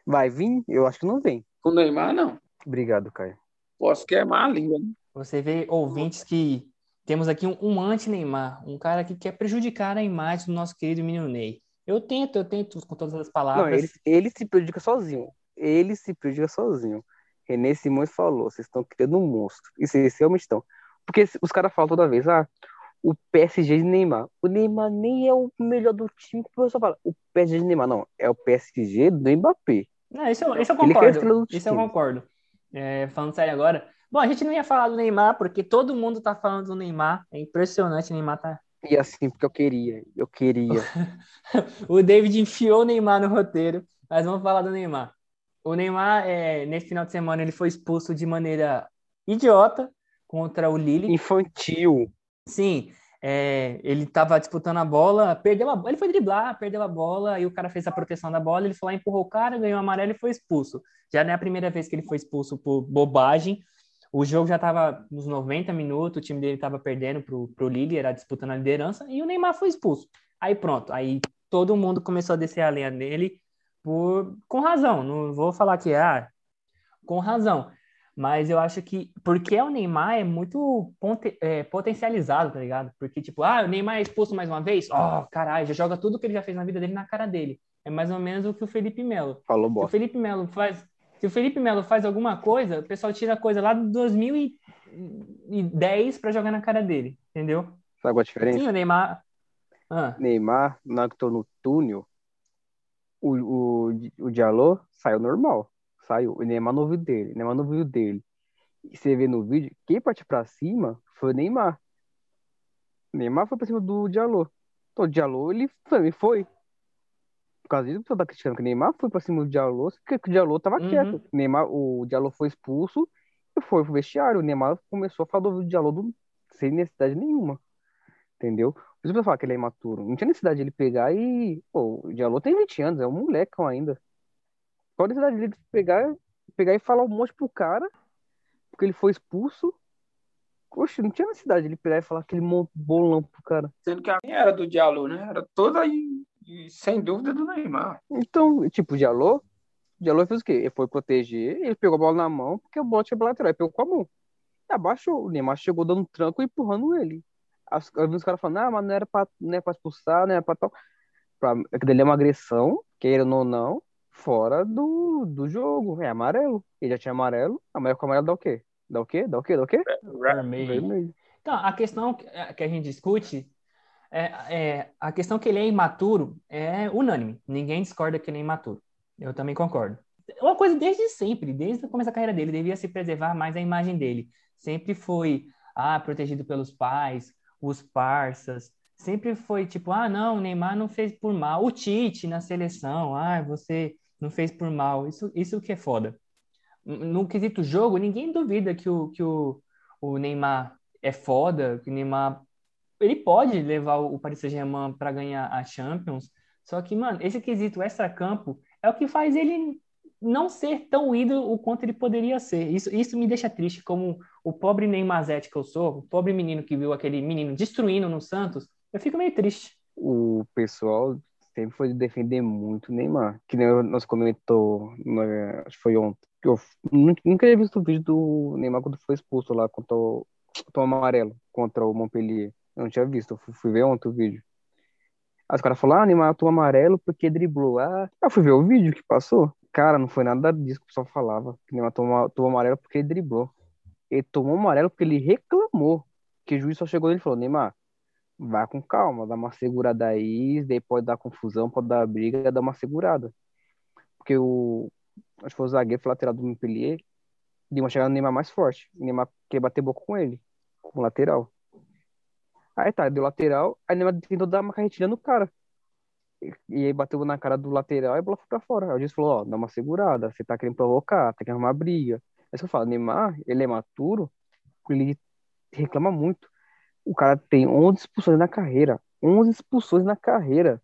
vai vir? Eu acho que não vem. Com Neymar, não. Obrigado, Caio. Posso queimar a língua, né? Você vê ouvintes que temos aqui um, um anti-Neymar, um cara que quer prejudicar a imagem do nosso querido menino Ney. Eu tento, eu tento com todas as Não, palavras. ele, ele se prejudica sozinho. ele se prejudica sozinho. René Simões falou, vocês estão criando um monstro. E vocês realmente estão. Porque os caras falam toda vez, ah, o PSG de Neymar. O Neymar nem é o melhor do time que o pessoal fala. O PSG de Neymar, não. É o PSG do Mbappé. Não, isso, eu- isso eu estrela concordo. do Isso eu time. concordo. É, falando sério agora. Bom, a gente não ia falar do Neymar, porque todo mundo tá falando do Neymar. É impressionante, o Neymar tá. E assim, porque eu queria. Eu queria. O David enfiou o Neymar no roteiro, mas vamos falar do Neymar. O Neymar, é, nesse final de semana, ele foi expulso de maneira idiota contra o Lille. Infantil. Sim, é, ele estava disputando a bola, perdeu a bola, ele foi driblar, perdeu a bola, e o cara fez a proteção da bola, ele foi lá, empurrou o cara, ganhou amarelo e foi expulso. Já não é a primeira vez que ele foi expulso por bobagem. O jogo já estava nos 90 minutos, o time dele estava perdendo pro, pro Lille, era disputando a liderança, e o Neymar foi expulso. Aí pronto, aí todo mundo começou a descer a lenha nele por, com razão. Não vou falar que ah, com razão. Mas eu acho que porque o Neymar é muito ponte- é, potencializado, tá ligado? Porque, tipo, ah, o Neymar é expulso mais uma vez? Ó, caralho, já joga tudo que ele já fez na vida dele na cara dele. É mais ou menos o que o Felipe Melo. Falou Se o. Felipe Melo faz, se o Felipe Melo faz alguma coisa, o pessoal tira a coisa lá de 2010 pra jogar na cara dele, entendeu? Sabe qual a diferença? Sim, o Neymar. Ah, Neymar, na que tô no túnel, o, o, o Diallo saiu normal. Saiu. O Neymar não viu dele. O Neymar não viu dele. E você vê no vídeo, quem partiu pra cima foi o Neymar. O Neymar foi pra cima do Diallo. Então o Diallo, ele também foi. Por causa disso, o pessoal tá criticando que o Neymar foi pra cima do Diallo, porque o Diallo tava Uhum. quieto. O Neymar, o Diallo foi expulso e foi pro vestiário. O Neymar começou a falar do Diallo do- sem necessidade nenhuma. Entendeu? Que eu falo que ele é imaturo. Não tinha necessidade de ele pegar e. Pô, o Diallo tem 20 anos, é um molecão ainda. Qual a necessidade dele pegar, pegar e falar um monte pro cara, porque ele foi expulso? Poxa, não tinha necessidade de ele pegar e falar aquele monte bolão pro cara. Sendo que a minha era do Diallo, né? Era toda e, e sem dúvida do Neymar. Então, tipo, o Diallo, o Diallo fez o quê? Ele foi proteger, ele pegou a bola na mão, porque o tinha pra lateral, ele pegou com a mão. E abaixou, o Neymar chegou dando um tranco e empurrando ele. As, eu vi os caras falando, ah, mas não era pra, não era pra expulsar, não era pra tal. Pra, é que dele é uma agressão, queira ou não, fora do, do jogo. É amarelo. Ele já tinha amarelo, amarelo com amarelo dá o quê? Dá o quê? Dá o quê? Dá o quê? vermelho. Vermelho. Então, a questão que a gente discute é, é a questão que ele é imaturo é unânime. Ninguém discorda que ele é imaturo. Eu também concordo. É Uma coisa desde sempre, desde o começo da carreira dele, devia se preservar mais a imagem dele. Sempre foi ah, protegido pelos pais, os parças. Sempre foi tipo, ah, não, o Neymar não fez por mal. O Tite na seleção, ah, você não fez por mal. Isso, isso que é foda. No quesito jogo, ninguém duvida que o, que o, o Neymar é foda, que o Neymar ele pode levar o Paris Saint-Germain para ganhar a Champions, só que, mano, esse quesito extra-campo é o que faz ele não ser tão ídolo o quanto ele poderia ser. Isso, isso me deixa triste, como o pobre Neymarzete que eu sou, o pobre menino que viu aquele menino destruindo no Santos, eu fico meio triste. O pessoal sempre foi defender muito o Neymar. Que nem nós comentou, né, acho que foi ontem. Eu nu- nunca tinha visto o vídeo do Neymar quando foi expulso lá contra o, contra o amarelo, contra o Montpellier. Eu não tinha visto, eu fui, fui ver ontem o vídeo. Aí os caras falaram, ah, Neymar tomou amarelo porque driblou. Ah, eu fui ver o vídeo que passou. Cara, não foi nada disso que o pessoal falava. Que Neymar tomou, tomou amarelo porque ele driblou. Ele tomou amarelo porque ele reclamou. Que o juiz só chegou e falou, Neymar, vai com calma, dá uma segurada aí, daí pode dar confusão, pode dar briga, dá uma segurada. Porque o, acho que foi o zagueiro, foi o lateral do Montpellier, deu uma chegada no Neymar mais forte. O Neymar quer bater boca com ele, com o lateral. Aí tá, deu lateral, aí o Neymar tentou dar uma carretilha no cara. E, aí bateu na cara do lateral e a bola foi pra fora. Aí o juiz falou, ó, dá uma segurada, você tá querendo provocar, tá querendo arrumar briga. É isso que eu falo, Neymar, ele é maturo, ele reclama muito. O cara tem 11 expulsões na carreira. 11 expulsões na carreira.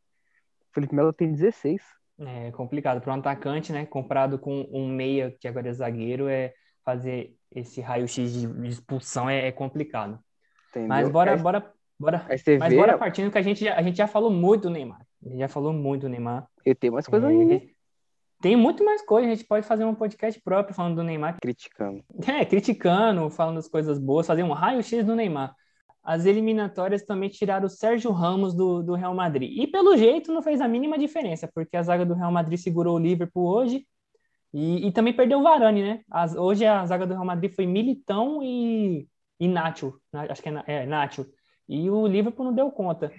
O Felipe Melo tem 16. É complicado para um atacante, né? Comprado com um meia que agora é zagueiro, é fazer esse raio-x de expulsão é, é complicado. Entendeu? Mas bora, Aí, bora, bora. Mas vê, bora partindo que a gente já, a gente já falou muito do Neymar. Já falou muito do Neymar. ele tem mais coisa É, ainda. Tem muito mais coisa. A gente pode fazer um podcast próprio falando do Neymar. Criticando. É, criticando, falando das coisas boas, fazer um raio-x do Neymar. As eliminatórias também tiraram o Sérgio Ramos do, do Real Madrid. E pelo jeito não fez a mínima diferença, porque a zaga do Real Madrid segurou o Liverpool hoje E, e também perdeu o Varane, né? As- hoje a zaga do Real Madrid foi Militão e, e Nacho, acho que é, é Nacho. E o Liverpool não deu conta.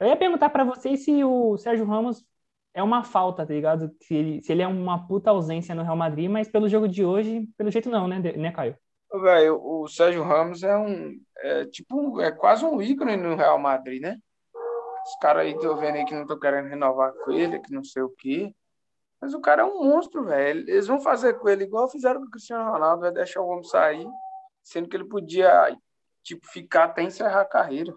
Eu ia perguntar pra vocês se o Sérgio Ramos é uma falta, tá ligado? Se ele, se ele é uma puta ausência no Real Madrid, mas pelo jogo de hoje, pelo jeito não, né, né, Caio? Velho, o Sérgio Ramos é um. É, tipo, é quase um ícone no Real Madrid, né? Os caras aí tô vendo aí que não estão querendo renovar com ele, que não sei o quê. Mas o cara é um monstro, velho. Eles vão fazer com ele igual fizeram com o Cristiano Ronaldo, vai deixar o homem sair, sendo que ele podia, tipo, ficar até encerrar a carreira.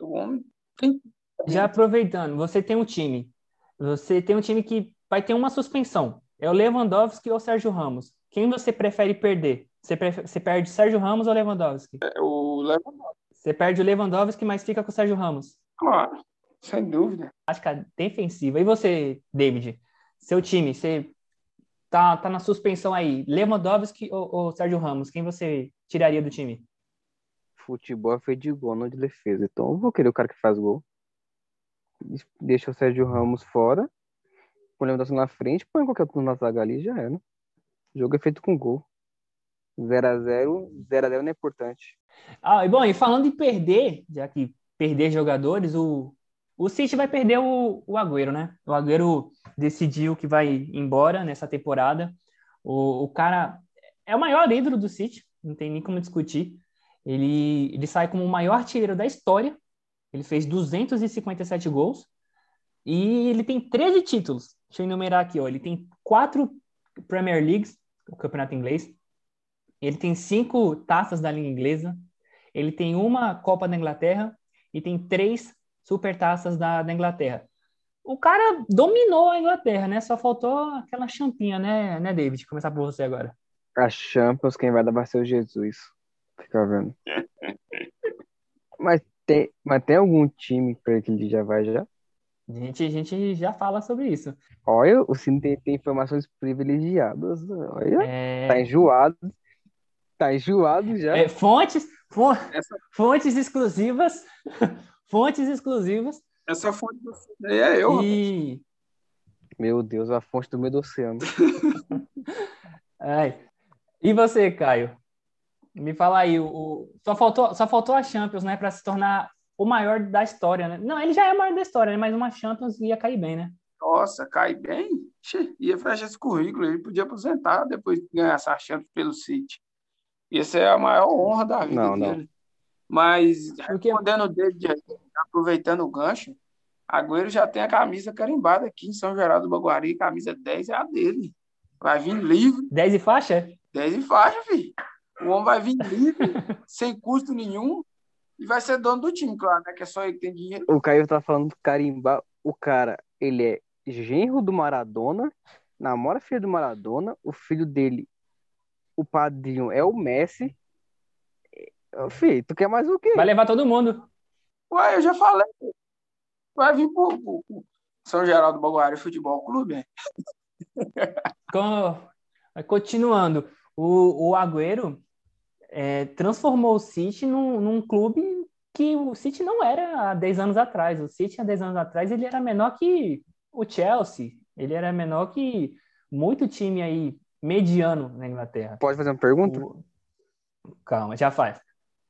O homem tem. Já aproveitando, você tem um time. Você tem um time que vai ter uma suspensão. É o Lewandowski ou o Sérgio Ramos. Quem você prefere perder? Você, prefe- você perde Sérgio Ramos ou Lewandowski? O Lewandowski, Você perde o Lewandowski, mas fica com o Sérgio Ramos. claro, sem dúvida. Tática defensiva. E você, David? Seu time, você tá, tá na suspensão aí. Lewandowski ou, ou Sérgio Ramos? Quem você tiraria do time? Futebol é feito de gol, não de defesa. Então eu vou querer o cara que faz gol. Deixa o Sérgio Ramos fora. Põe o Lewandowski na frente, põe qualquer outro na zaga ali já era. O jogo é feito com gol. 0x0, 0x0 não é importante. Ah, e bom, e falando em perder, já que perder jogadores, o, o City vai perder o, o Agüero, né? O Agüero decidiu que vai embora nessa temporada. O, o cara é o maior ídolo do City, não tem nem como discutir. Ele, ele sai como o maior artilheiro da história. Ele fez 257 gols e ele tem 13 títulos. Deixa eu enumerar aqui, ó. Ele tem quatro Premier Leagues, o campeonato inglês. Ele tem cinco taças da Liga Inglesa. Ele tem uma Copa da Inglaterra e tem três supertaças da, da Inglaterra. O cara dominou a Inglaterra, né? Só faltou aquela champinha, né, né, David? Começar por você agora. A Champions, quem vai dar vai ser o Jesus. Fica vendo. Mas tem, mas tem algum time para que ele já vai já? A gente, a gente já fala sobre isso. Olha, o Cine tem, tem informações privilegiadas. Olha, É, tá enjoado. Tá enjoado já. é, fontes, fon- Essa- fontes exclusivas, fontes exclusivas Essa fonte do é eu. e Meu Deus, a fonte do meio do oceano. Ai. E você, Caio? Me fala aí, o, o- só faltou, só faltou a Champions, né, para se tornar o maior da história, né? Não, ele já é o maior da história, né? Mas uma Champions ia cair bem, né? Nossa, cai bem. Xê, ia fechar esse currículo. Ele podia aposentar depois de ganhar essa chance pelo City. Essa é a maior honra da vida Não, não. dele. Mas, Porque respondendo dele, de- aproveitando o gancho, Agüero já tem a camisa carimbada aqui em São Geraldo do Baguari. Camisa 10 é a dele. Vai vir livre, 10 e faixa? 10 em faixa, filho. O homem vai vir livre, sem custo nenhum. E vai ser dono do time, claro, né? Que é só ele que tem dinheiro. O Caio tá falando do carimbar. O cara, ele é genro do Maradona, namora filha do Maradona, o filho dele, o padrinho é o Messi. Ô, Filho, tu quer mais o quê? Vai levar todo mundo. Ué, eu já falei. Vai vir pro, pro- pro São Geraldo do Baguari Futebol Clube. Com- Continuando, o, o Agüero é, transformou o City num, num clube que o City não era há 10 anos atrás. O City há 10 anos atrás ele era menor que o Chelsea, ele era menor que muito time aí mediano na Inglaterra. Pode fazer uma pergunta? O- Calma, já faz.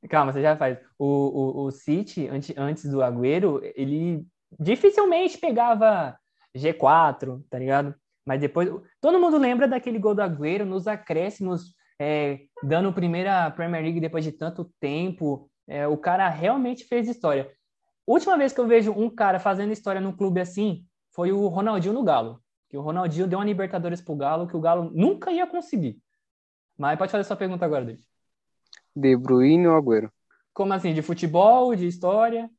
Calma, você já faz. O, o, o City, antes, antes do Agüero, ele dificilmente pegava G4, tá ligado? Mas depois. Todo mundo lembra daquele gol do Agüero nos acréscimos, é, dando primeira Premier League depois de tanto tempo. É, o cara realmente fez história. Última vez que eu vejo um cara fazendo história num clube assim foi o Ronaldinho no Galo. Que o Ronaldinho deu uma Libertadores pro Galo que o Galo nunca ia conseguir. Mas pode fazer sua pergunta agora, David. De Bruyne ou Agüero? Como assim? De futebol, de história?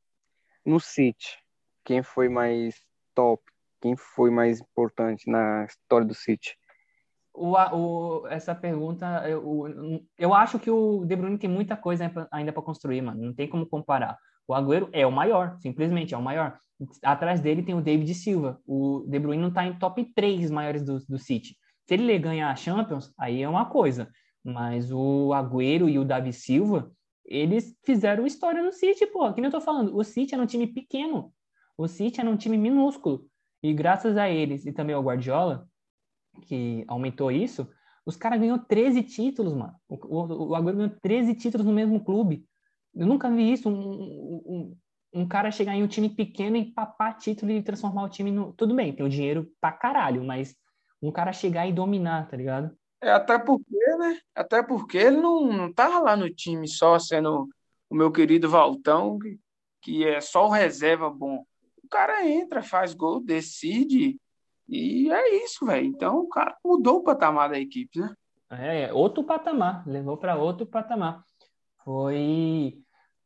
No City, quem foi mais top? Quem foi mais importante na história do City? O, o- essa pergunta, eu, eu acho que o De Bruyne tem muita coisa ainda para construir, mano. Não tem como comparar. O Agüero é o maior, simplesmente é o maior. Atrás dele tem o David Silva. O De Bruyne não tá em top 3 maiores do, do City. Se ele ganhar a Champions, aí é uma coisa. Mas o Agüero e o Davi Silva, eles fizeram história no City, pô. Que nem eu tô falando. O City era um time pequeno. O City era um time minúsculo. E graças a eles e também ao Guardiola, que aumentou isso, os caras ganhou 13 títulos, mano. O, o, o Agüero ganhou 13 títulos no mesmo clube. Eu nunca vi isso, um, um, um cara chegar em um time pequeno e papar título e transformar o time no... Tudo bem, tem o dinheiro pra caralho, mas um cara chegar e dominar, tá ligado? É, até porque, né? Até porque ele não, não tava lá no time só sendo o meu querido Valtão, que, que é só o reserva bom. O cara entra, faz gol, decide, e é isso, velho. Então o cara mudou o patamar da equipe, né? É, outro patamar, levou para outro patamar. Foi.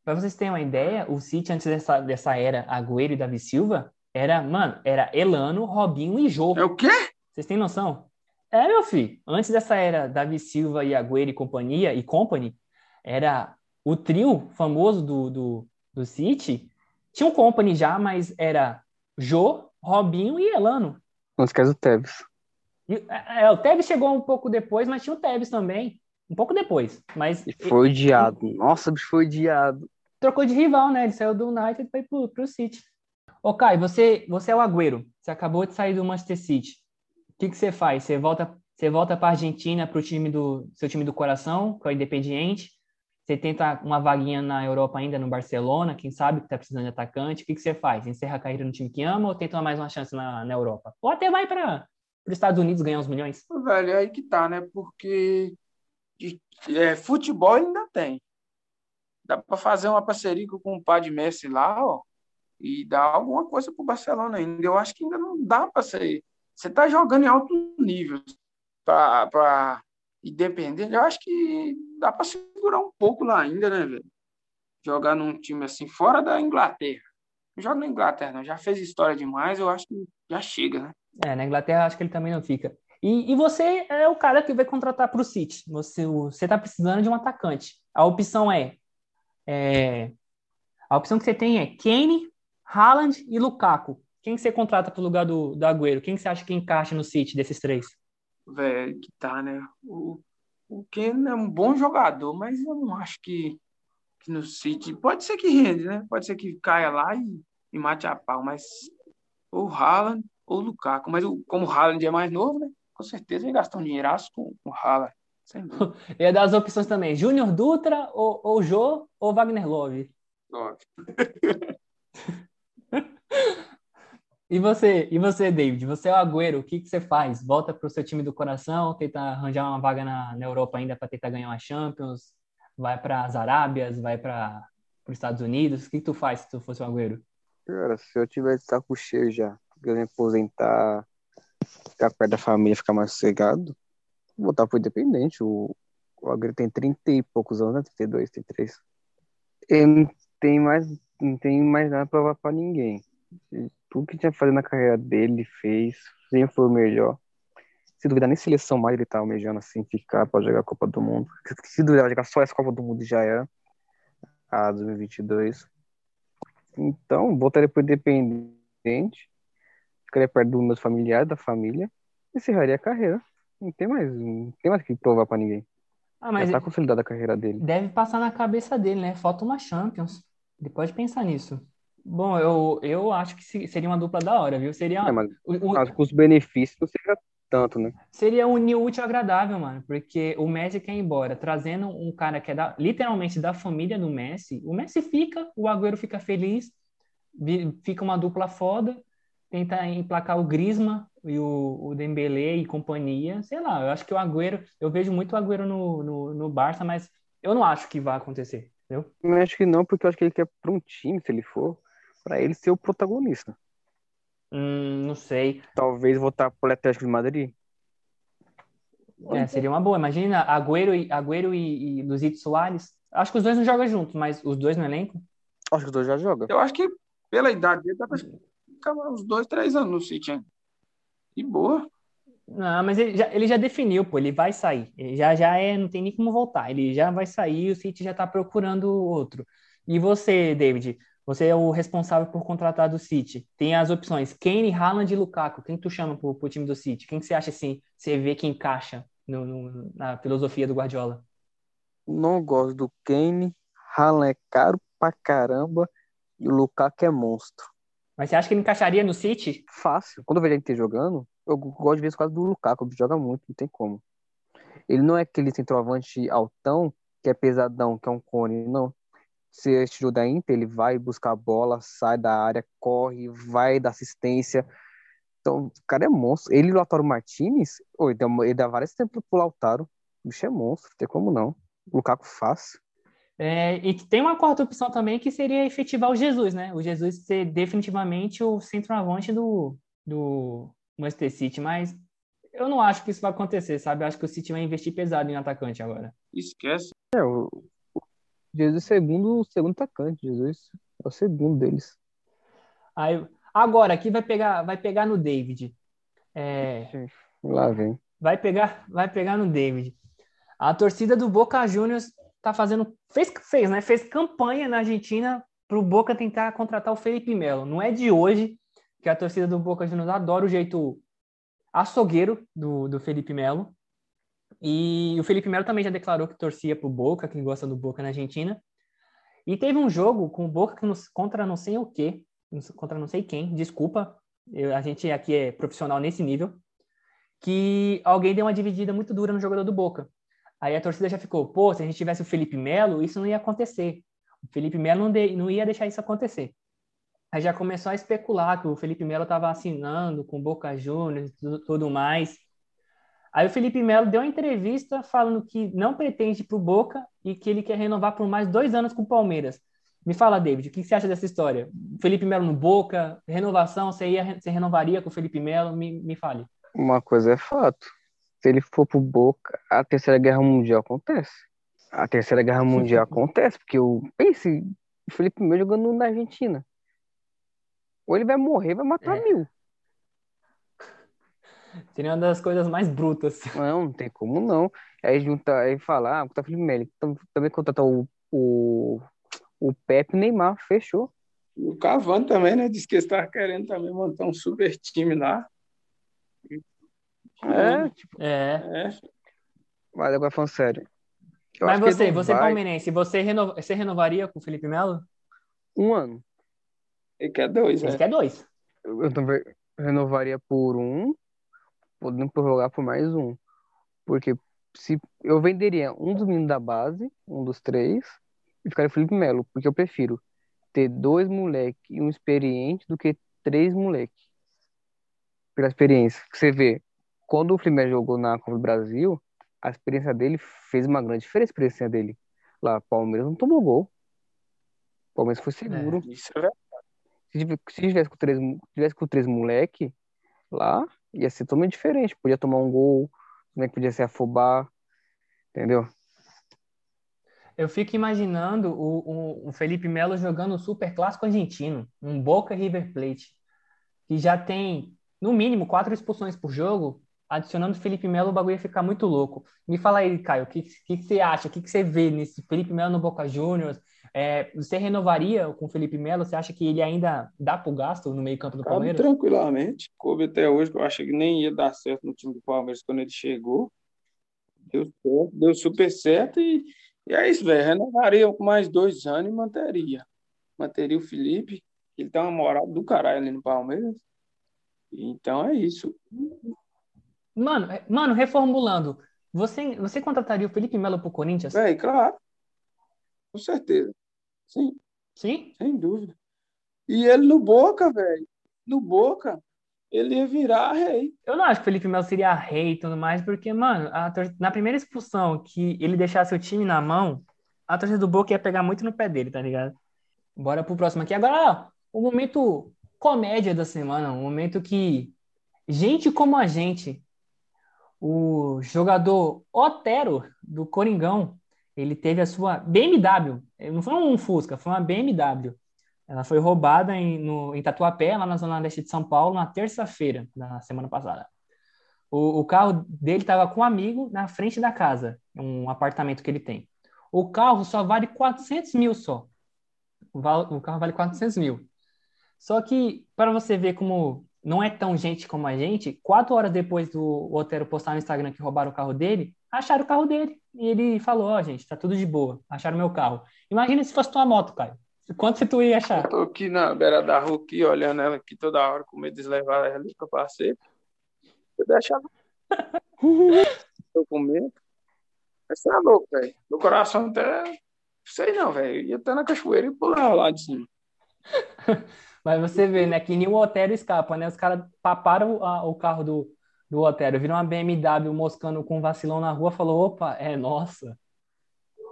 Para vocês terem uma ideia, o City antes dessa, dessa era Agüero e Davi Silva era, mano, era Elano, Robinho e Jô. É o quê? Vocês têm noção? É, meu filho. Antes dessa era Davi Silva e Agüero e companhia e company, era o trio famoso do, do, do City. Tinha um company já, mas era Jô, Robinho e Elano. Não esquece o Tevez. E, é, é, o Tevez chegou um pouco depois, mas tinha o Tevez também. Um pouco depois. Mas. E foi odiado. Nossa, bicho, foi odiado. Trocou de rival, né? Ele saiu do United e foi pro, pro City. Ô, Kai, você, você é o Agüero. Você acabou de sair do Manchester City. O que, que você faz? Você volta, você volta para Argentina, para o time do seu time do coração, que é o Independiente. Você tenta uma vaguinha na Europa ainda, no Barcelona, quem sabe que tá precisando de atacante. O que, que você faz? Encerra a carreira no time que ama ou tenta mais uma chance na, na Europa? Ou até vai para os Estados Unidos ganhar uns milhões? Velho, aí que tá, né? Porque é, futebol ainda tem. Dá para fazer uma parceria com o de Messi lá, ó, e dar alguma coisa pro Barcelona ainda. Eu acho que ainda não dá para ser. Você tá jogando em alto nível para independente. Eu acho que dá para segurar um pouco lá ainda, né, velho? Jogar num time assim, fora da Inglaterra. Não joga na Inglaterra, não. Já fez história demais, eu acho que já chega, né? É, na Inglaterra acho que ele também não fica. E, e você é o cara que vai contratar para o City. Você está precisando de um atacante. A opção é, é, A opção que você tem é Kane, Haaland e Lukaku. Quem que você contrata para o lugar do, do Agüero? Quem que você acha que encaixa no City desses três? Velho, que tá, né? O, o Ken é um bom jogador, mas eu não acho que, que no City. Pode ser que rende, né? Pode ser que caia lá e, e mate a pau, mas ou Haaland ou Lukaku. Mas o, como o Haaland é mais novo, né? Com certeza vai gastar um dinheiraço com, com o Haaland. Sem dúvida. Ia dar as opções também: Júnior Dutra, ou, ou Jô, ou Wagner Love. Love. E você, e você, David? Você é o Agüero, o que, que você faz? Volta para o seu time do coração, tenta arranjar uma vaga na, na Europa ainda para tentar ganhar uma Champions? Vai para as Arábias? Vai para os Estados Unidos? O que, que tu faz se tu fosse o Agüero? Cara, se eu tivesse saco cheio já, eu me aposentar, ficar perto da família, ficar mais sossegado, voltar pro Independente. O, o Agüero tem 30 e poucos anos, né? 32, 33. Ele não tem mais, não tem mais nada pra provar pra ninguém tudo que tinha fazer na carreira dele, ele fez, sempre foi o melhor. Se duvidar, nem seleção mais ele tá almejando assim, ficar para jogar a Copa do Mundo. Se duvidar, jogar só essa Copa do Mundo já era, a 2022. Então, voltaria pro Independente, ficaria perto dos meus familiares, da família, e encerraria a carreira. Não tem mais, não tem mais que provar para ninguém. Ah, mas já tá consolidada a carreira dele. Deve passar na cabeça dele, né? Falta uma Champions. Ele pode pensar nisso. Bom, eu, eu acho que seria uma dupla da hora, viu? Seria, É, mas o- o- mas com os benefícios não seria tanto, né? seria unir o útil ao agradável, mano. Porque o Messi quer ir embora, trazendo um cara que é da- literalmente da família do Messi. O Messi fica, o Agüero fica feliz, fica uma dupla foda, tenta emplacar o Griezmann e o, o Dembélé e companhia. Sei lá, eu acho que o Agüero, eu vejo muito o Agüero no, no, no Barça, mas eu não acho que vai acontecer, entendeu? Eu acho que não, porque eu acho que ele quer para um time, se ele for, para ele ser o protagonista. Hum, não sei. Talvez voltar pro Atlético de Madrid. É, seria uma boa. Imagina Agüero e, Agüero e, e Luizito Soares. Acho que os dois não jogam juntos, mas os dois no elenco. Acho que os dois já jogam. Eu acho que pela idade dele, dá pra ficar uns dois, três anos no City ainda. E boa. Não, mas ele já, ele já definiu, pô, ele vai sair. Ele já, já é, não tem nem como voltar. Ele já vai sair, o City já tá procurando outro. E você, David? Você é o responsável por contratar do City. Tem as opções Kane, Haaland e Lukaku. Quem tu chama pro, pro time do City? Quem que você acha assim, você vê que encaixa no, no- na filosofia do Guardiola? Não gosto do Kane. Haaland é caro pra caramba. E o Lukaku é monstro. Mas você acha que ele encaixaria no City? Fácil. Quando eu vejo ele ter jogando, eu gosto de ver isso causa do Lukaku, que joga muito, não tem como. Ele não é aquele centroavante altão, que é pesadão, que é um cone, não. Se tirou da Inter, ele vai buscar a bola, sai da área, corre, vai dar assistência. Então, o cara é monstro. Ele e o Lautaro Martinez, oh, ele, dá, ele dá vários tempos pro Lautaro. O bicho é monstro, não tem como não. O Lukaku faz. É, e tem uma quarta opção também que seria efetivar o Jesus, né? O Jesus ser definitivamente o centroavante do, do Manchester City, mas eu não acho que isso vai acontecer, sabe? Eu acho que o City vai investir pesado em atacante agora. Esquece. É, o Jesus é o segundo, segundo atacante. Jesus é o segundo deles. Aí, agora, aqui vai pegar, vai pegar no David. É, Lá vem. vai pegar, vai pegar no David. A torcida do Boca Juniors tá fazendo, fez, fez, né? Fez campanha na Argentina para o Boca tentar contratar o Felipe Melo. Não é de hoje que a torcida do Boca Juniors adora o jeito açougueiro do, do Felipe Melo. E o Felipe Melo também já declarou que torcia pro Boca, que gosta do Boca na Argentina. E teve um jogo com o Boca contra não sei o quê, contra não sei quem, desculpa, eu- a gente aqui é profissional nesse nível, que alguém deu uma dividida muito dura no jogador do Boca. Aí a torcida já ficou, pô, se a gente tivesse o Felipe Melo, isso não ia acontecer. O Felipe Melo não, de- não ia deixar isso acontecer. Aí já começou a especular que o Felipe Melo estava assinando com o Boca Juniors e tudo, tudo mais. Aí o Felipe Melo deu uma entrevista falando que não pretende ir para o Boca e que ele quer renovar por mais dois anos com o Palmeiras. Me fala, David, o que você acha dessa história? Felipe Melo no Boca, renovação, você, ia, você renovaria com o Felipe Melo? Me, me fale. Uma coisa é fato. Se ele for pro Boca, a Terceira Guerra Mundial acontece. A Terceira Guerra Mundial acontece, porque o pense, o Felipe Melo jogando na Argentina. Ou ele vai morrer, vai matar É. mil. Seria uma das coisas mais brutas. Não, não tem como não. Aí junta, aí fala, ah, tá Felipe Melo. Tam- Também contratar o, o, o Pepe Neymar, fechou. E o Cavani também, né? Disse que estavam querendo também montar um super time lá. É, tipo, É. É, mas agora falando sério. Eu Mas você, você vai palmeirense, você, reno, você renovaria com o Felipe Melo? um ano. ele quer dois, Ele né? quer dois. Eu também renovaria por um, podendo prorrogar por mais um. Porque se eu venderia um dos meninos da base, um dos três, e ficaria o Felipe Melo, porque eu prefiro ter dois moleque e um experiente do que três moleque. Pela experiência. Você vê, quando o Felipe Melo jogou na Copa do Brasil, a experiência dele fez uma grande diferença, a experiência dele. Lá, Palmeiras não tomou gol. O Palmeiras foi seguro. Isso é verdade. Se tive- se tivesse com três, se tivesse com três moleque lá, ia ser totalmente diferente. Podia tomar um gol, moleque podia se afobar, entendeu? Eu fico imaginando o, o, o Felipe Melo jogando o Super Clássico Argentino, um Boca River Plate, que já tem, no mínimo, quatro expulsões por jogo. Adicionando o Felipe Melo, o bagulho ia ficar muito louco. Me fala aí, Caio, o que, que, que você acha? O que, que você vê nesse Felipe Melo no Boca Juniors? É, você renovaria com o Felipe Melo? Você acha que ele ainda dá pro gasto no meio-campo do Cabe Palmeiras? tranquilamente. Coube até hoje, que eu achei que nem ia dar certo no time do Palmeiras quando ele chegou. Deu certo, deu super certo e, e é isso, velho. Renovaria com mais dois anos e manteria. Manteria o Felipe, ele tem uma moral do caralho ali no Palmeiras. Então é isso. Mano, é- mano, reformulando, você, você contrataria o Felipe Melo pro Corinthians? Velho, claro. Com certeza. Sim, Sim? sem dúvida. E ele no Boca, velho. No Boca, ele ia virar rei. Eu não acho que o Felipe Melo seria rei e tudo mais, porque, mano, a na primeira expulsão que ele deixasse o time na mão, a torcida do Boca ia pegar muito no pé dele, tá ligado? Bora pro próximo aqui. Agora, ó, o momento comédia da semana, um momento que gente como a gente, o jogador Otero do Coringão, ele teve a sua BMW, não foi um Fusca, foi uma BMW. Ela foi roubada em, no, em Tatuapé, lá na zona leste de São Paulo, na terça-feira da semana passada. O, o carro dele estava com um amigo na frente da casa, um apartamento que ele tem. O carro só vale 400 mil só. O, carro vale 400 mil. Só que, para você ver como não é tão gente como a gente, quatro horas depois do Otero postar no Instagram que roubaram o carro dele, acharam o carro dele. E ele falou, ó, gente, tá tudo de boa. Acharam meu carro. Imagina se fosse tua moto, Caio. Quanto você tu ia achar? Eu tô aqui na beira da rua, aqui, olhando ela aqui toda hora, com medo de levar ela capacete. Você deixa. Eu com medo. Mas você é louco, velho. Meu coração até. Sei não, velho. Ia até na cachoeira e pular lá de cima. Mas você vê, né, que nem o Otero escapa, né? Os caras paparam a- o carro do, do Otero, viram uma BMW moscando com um vacilão na rua, falou, opa, é nossa.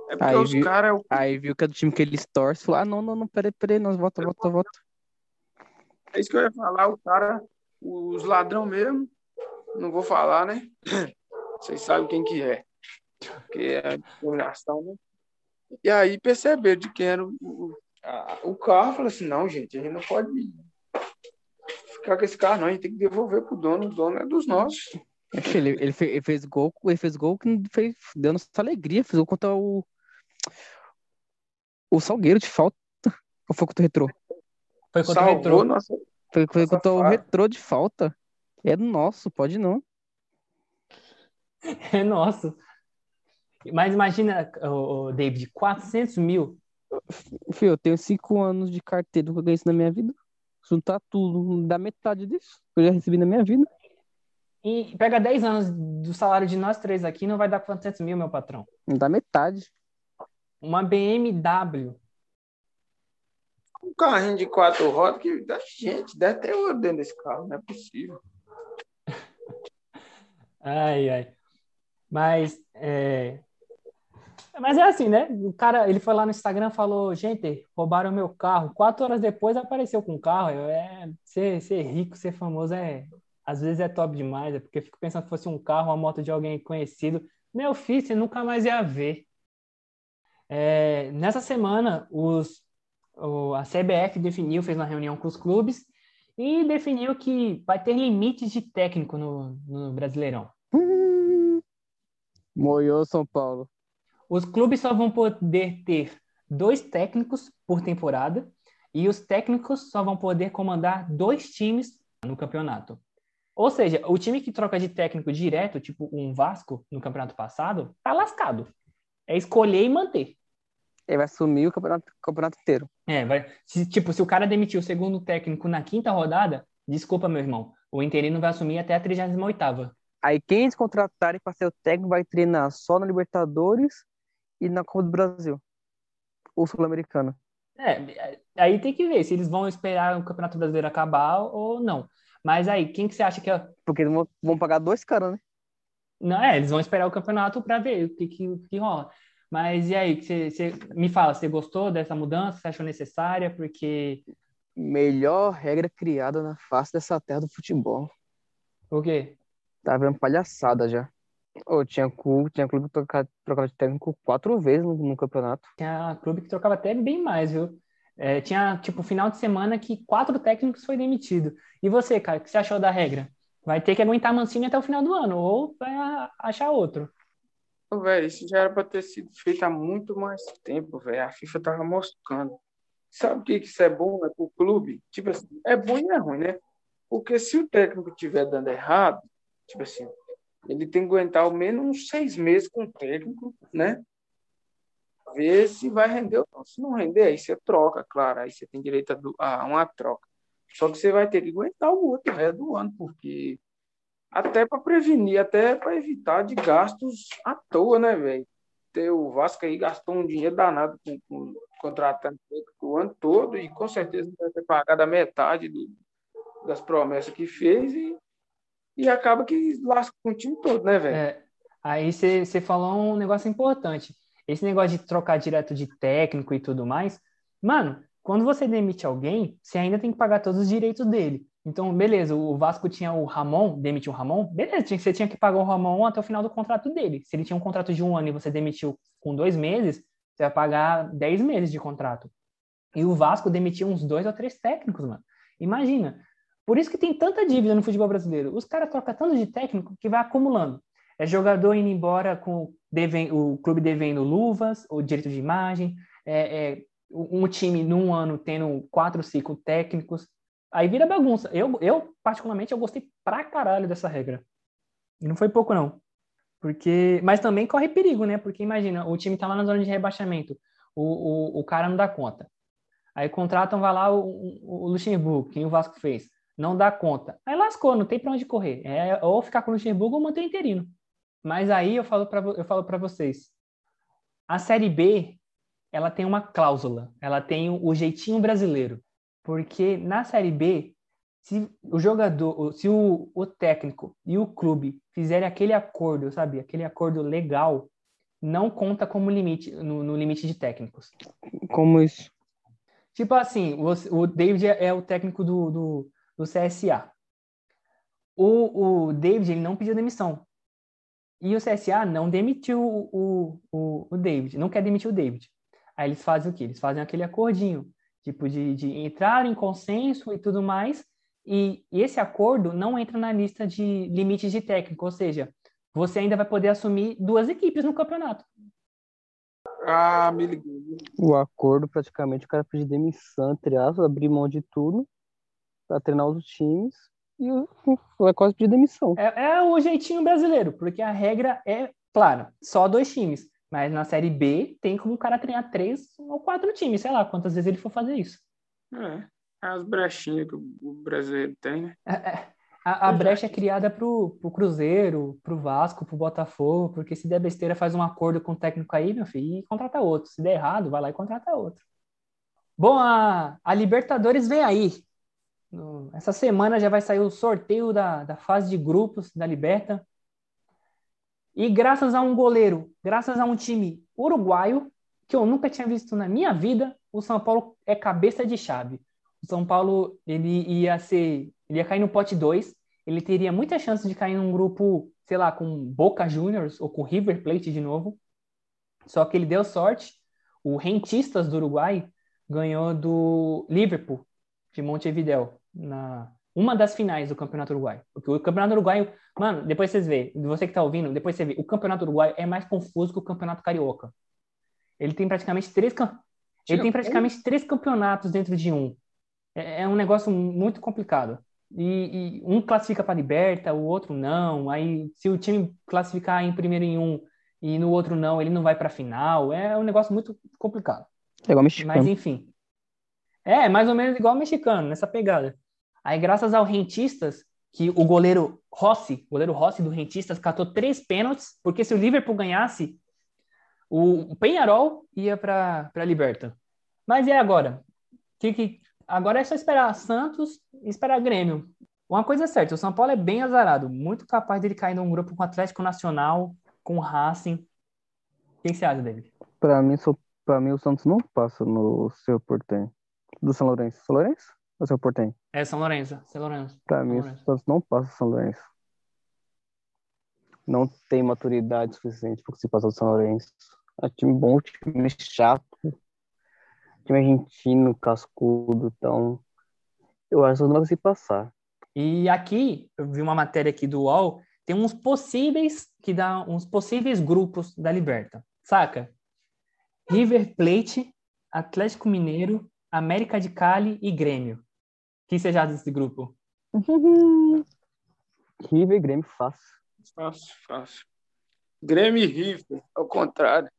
É porque Aí os viu- caras. Aí viu que é do time que eles torcem, falou, ah, não, não, não, peraí, peraí, nós volta, volta, volta. É isso que eu ia falar. O cara, os ladrão mesmo. Não vou falar, né? Vocês sabem quem que é. Porque é discriminação, né? E aí perceberam de quem era o, o, a- o carro. Falou assim: não, gente, a gente não pode ficar com esse carro, não. A gente tem que devolver pro dono. O dono é dos nossos. Oxe, Ele, ele, fe- ele fez gol, ele fez gol que fez, deu nossa alegria, fez gol contra o o Salgueiro de falta. Ou foi contra o Retrô? Foi contra o Salvou Retrô. nossa. Foi, foi Nossa contra o. Retrô de falta. É nosso, pode não. É nossa. Mas imagina, o, o David, 400 mil. Filho, eu tenho cinco anos de carteira, nunca ganhei isso na minha vida. Juntar tudo, dá metade disso que eu já recebi na minha vida. E pega 10 anos do salário de nós três aqui, não vai dar 400 mil, meu patrão. Não dá metade. Uma BMW. Um carrinho de quatro rodas que dá gente, deve ter ouro dentro desse carro, não é possível. Ai, ai. Mas é... Mas é assim, né? O cara, ele foi lá no Instagram falou, gente, roubaram meu carro. Quatro horas depois apareceu com o carro. Eu, É, ser, ser rico, ser famoso é... Às vezes é top demais, é porque eu fico pensando que fosse um carro, uma moto de alguém conhecido. Meu filho, você nunca mais ia ver. É, nessa semana, os, o- a CBF definiu, fez uma reunião com os clubes e definiu que vai ter limites de técnico no, no Brasileirão. Moiou São Paulo. Os clubes só vão poder ter dois técnicos por temporada e os técnicos só vão poder comandar dois times no campeonato. Ou seja, o time que troca de técnico direto, tipo um Vasco no campeonato passado, tá lascado. É escolher e manter. Ele vai assumir o campeonato, campeonato inteiro. É, vai. Se, tipo, se o cara demitir o segundo técnico na quinta rodada, desculpa, meu irmão, o interino vai assumir até a 38ª. Aí quem eles contratarem para ser o técnico vai treinar só na Libertadores e na Copa do Brasil. Ou Sul-Americana. É, aí tem que ver se eles vão esperar o Campeonato Brasileiro acabar ou não. Mas aí, quem que você acha que é Porque eles vão, pagar dois caras, né? Não, é, eles vão esperar o campeonato para ver o que, que, que rola. Mas e aí, você, você me fala, você gostou dessa mudança? Você achou necessária? Porque Melhor regra criada na face dessa terra do futebol. o quê? Tá vendo palhaçada já. Ô, tinha clube, tinha clube que trocava, trocava de técnico quatro vezes no, no campeonato. Tinha clube que trocava até bem mais, viu? É, tinha, tipo, final de semana que quatro técnicos foi demitido. E você, cara, o que você achou da regra? Vai ter que aguentar Mancini até o final do ano, ou vai achar outro. Velho, isso já era para ter sido feito há muito mais tempo, velho. A FIFA tava moscando. Sabe o que que isso é bom, né, pro clube? Tipo assim, é bom e é ruim, né? Porque se o técnico estiver dando errado, tipo assim, ele tem que aguentar ao menos uns seis meses com o técnico, né? Ver se vai render ou. Se não render, aí você troca, claro. Aí você tem direito a, uma troca. Só que você vai ter que aguentar o outro resto do ano, porque até para prevenir, até para evitar de gastos à toa, né, velho? O Vasco aí gastou um dinheiro danado com, com contratando o ano todo e com certeza vai ter pagado a metade do- das promessas que fez e, e acaba que lasca com o time todo, né, velho? É, aí você falou um negócio importante. Esse negócio de trocar direto de técnico e tudo mais, mano, quando você demite alguém, você ainda tem que pagar todos os direitos dele. Então, beleza, o Vasco tinha o Ramon, demitiu o Ramon, beleza, você tinha que pagar o Ramon até o final do contrato dele. Se ele tinha um contrato de um ano e você demitiu com dois meses, você vai pagar dez meses de contrato. E o Vasco demitiu uns dois ou três técnicos, mano. Imagina. Por isso que tem tanta dívida no futebol brasileiro. Os caras trocam tanto de técnico que vai acumulando. É jogador indo embora com o clube devendo luvas, o direito de imagem, é, é um time num ano tendo quatro, cinco técnicos. Aí vira bagunça. Eu, eu, particularmente, eu gostei pra caralho dessa regra. E não foi pouco, não. Porque, mas também corre perigo, né? Porque imagina, o time tá lá na zona de rebaixamento, o, o, o cara não dá conta. Aí contratam, vai lá o, o, Luxemburgo, quem o Vasco fez. Não dá conta. Aí lascou, não tem para onde correr. É ou ficar com o Luxemburgo ou manter o interino. Mas aí eu falo para eu falo para vocês. A Série B, ela tem uma cláusula, ela tem o jeitinho brasileiro. Porque na Série B, se o jogador, se o, o técnico e o clube fizerem aquele acordo, sabe, aquele acordo legal, não conta como limite no, no limite de técnicos. Como isso? Tipo assim, o, o David é, é o técnico do, do, do CSA. O, o David ele não pediu demissão. E o CSA não demitiu o, o, o David, não quer demitir o David. Aí eles fazem o quê? Eles fazem aquele acordinho, tipo de, de entrar em consenso e tudo mais, e, e esse acordo não entra na lista de limites de técnico, ou seja, você ainda vai poder assumir duas equipes no campeonato. Ah, me liguei. O acordo, praticamente, o cara pedir demissão, entre aspas, abrir mão de tudo para treinar os times e vai quase pedir demissão. É, é, o jeitinho brasileiro, porque a regra é, claro, só dois times. Mas na Série B tem como o cara treinar três ou quatro times, sei lá quantas vezes ele for fazer isso. É, as brechinhas que o brasileiro tem, né? É, é. A, a brecha é criada pro, pro Cruzeiro, pro Vasco, pro Botafogo, porque se der besteira, faz um acordo com o técnico aí, meu filho, e contrata outro. Se der errado, vai lá e contrata outro. Bom, a, a Libertadores vem aí. No, essa semana já vai sair o sorteio da, da fase de grupos da Liberta. E graças a um goleiro, graças a um time uruguaio, que eu nunca tinha visto na minha vida, o São Paulo é cabeça de chave. O São Paulo ele ia ser ele ia cair no pote 2, ele teria muita chance de cair num grupo, sei lá, com Boca Juniors ou com River Plate de novo. Só que ele deu sorte. O Rentistas do Uruguai ganhou do Liverpool de Montevideo na uma das finais do Campeonato Uruguai. Porque o Campeonato Uruguaio, mano, depois vocês vê, você que tá ouvindo, depois você vê, o Campeonato Uruguaio é mais confuso que o Campeonato Carioca. Ele tem praticamente três ele tem praticamente três campeonatos dentro de um. É, é um negócio muito complicado e, e um classifica para liberta, o outro não. Aí, se o time classificar em primeiro em um e no outro não, ele não vai para a final. É um negócio muito complicado. É igual mexicano. Mas enfim. É, mais ou menos igual mexicano, nessa pegada. Aí, graças ao Rentistas, que o goleiro Rossi, goleiro Rossi do Rentistas, catou três pênaltis, porque se o Liverpool ganhasse, o Penharol ia para a Liberta. Mas e agora? Que, que, Agora é só esperar Santos e esperar Grêmio. Uma coisa é certa, o São Paulo é bem azarado, muito capaz dele cair num grupo com Atlético Nacional, com Racing. O que você acha, David? Para mim, mim, o Santos não passa no seu portem. Do São Lourenço. São Lourenço ou seu portem? É São Lourenço. São Lourenço. Para mim, o Santos não passa São Lourenço. Não tem maturidade suficiente para se passar do São Lourenço. É time bom, time chato time argentino, cascudo, então eu acho que não vai conseguir passar. E aqui, eu vi uma matéria aqui do UOL, tem uns possíveis, que dá uns possíveis grupos da Liberta, saca? River Plate, Atlético Mineiro, América de Cali e Grêmio. O que você já desse grupo? River e Grêmio, fácil. Fácil, fácil. Grêmio e River, ao contrário.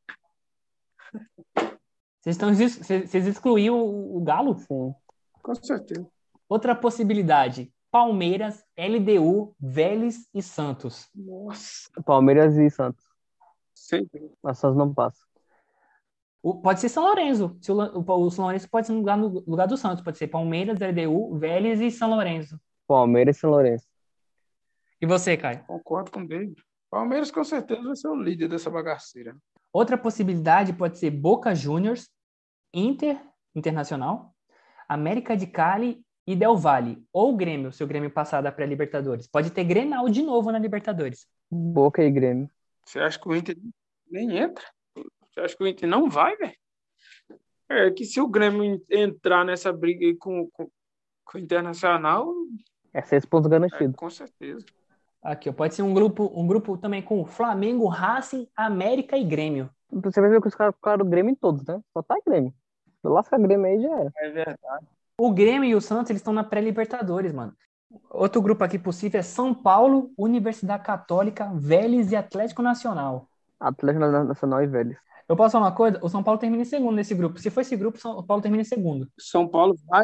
Vocês, estão, vocês excluíram o, o Galo? Sim. Com certeza. Outra possibilidade: Palmeiras, LDU, Vélez e Santos. Nossa. Palmeiras e Santos. Sempre. Mas Santos não passa. O, pode ser São Lourenço. O, o, o, São Lourenço pode ser no lugar, no lugar do Santos. Pode ser Palmeiras, LDU, Vélez e São Lourenço. Palmeiras e São Lourenço. E você, Caio? Concordo com o David. Palmeiras com certeza vai ser o líder dessa bagaceira. Outra possibilidade pode ser Boca Juniors, Inter, Internacional, América de Cali e Del Valle, ou Grêmio, se o Grêmio passar da pré-Libertadores. Pode ter Grenal de novo na Libertadores. Boca e Grêmio. Você acha que o Inter nem entra? Você acha que o Inter não vai, velho? É que se o Grêmio entrar nessa briga aí com, com, com o Internacional. É seis pontos garantidos. É, com certeza. Aqui, ó, pode ser um grupo, um grupo também com Flamengo, Racing, América e Grêmio. Você vai ver que os caras ficaram Grêmio em todos, né? Só tá Grêmio. Lasca Grêmio aí já era. É verdade. O Grêmio e o Santos, eles estão na pré-Libertadores, mano. Outro grupo aqui possível é São Paulo, Universidade Católica, Vélez e Atlético Nacional. Atlético Nacional e Vélez. Eu posso falar uma coisa? O São Paulo termina em segundo nesse grupo. Se for esse grupo, o São Paulo termina em segundo. São Paulo vai.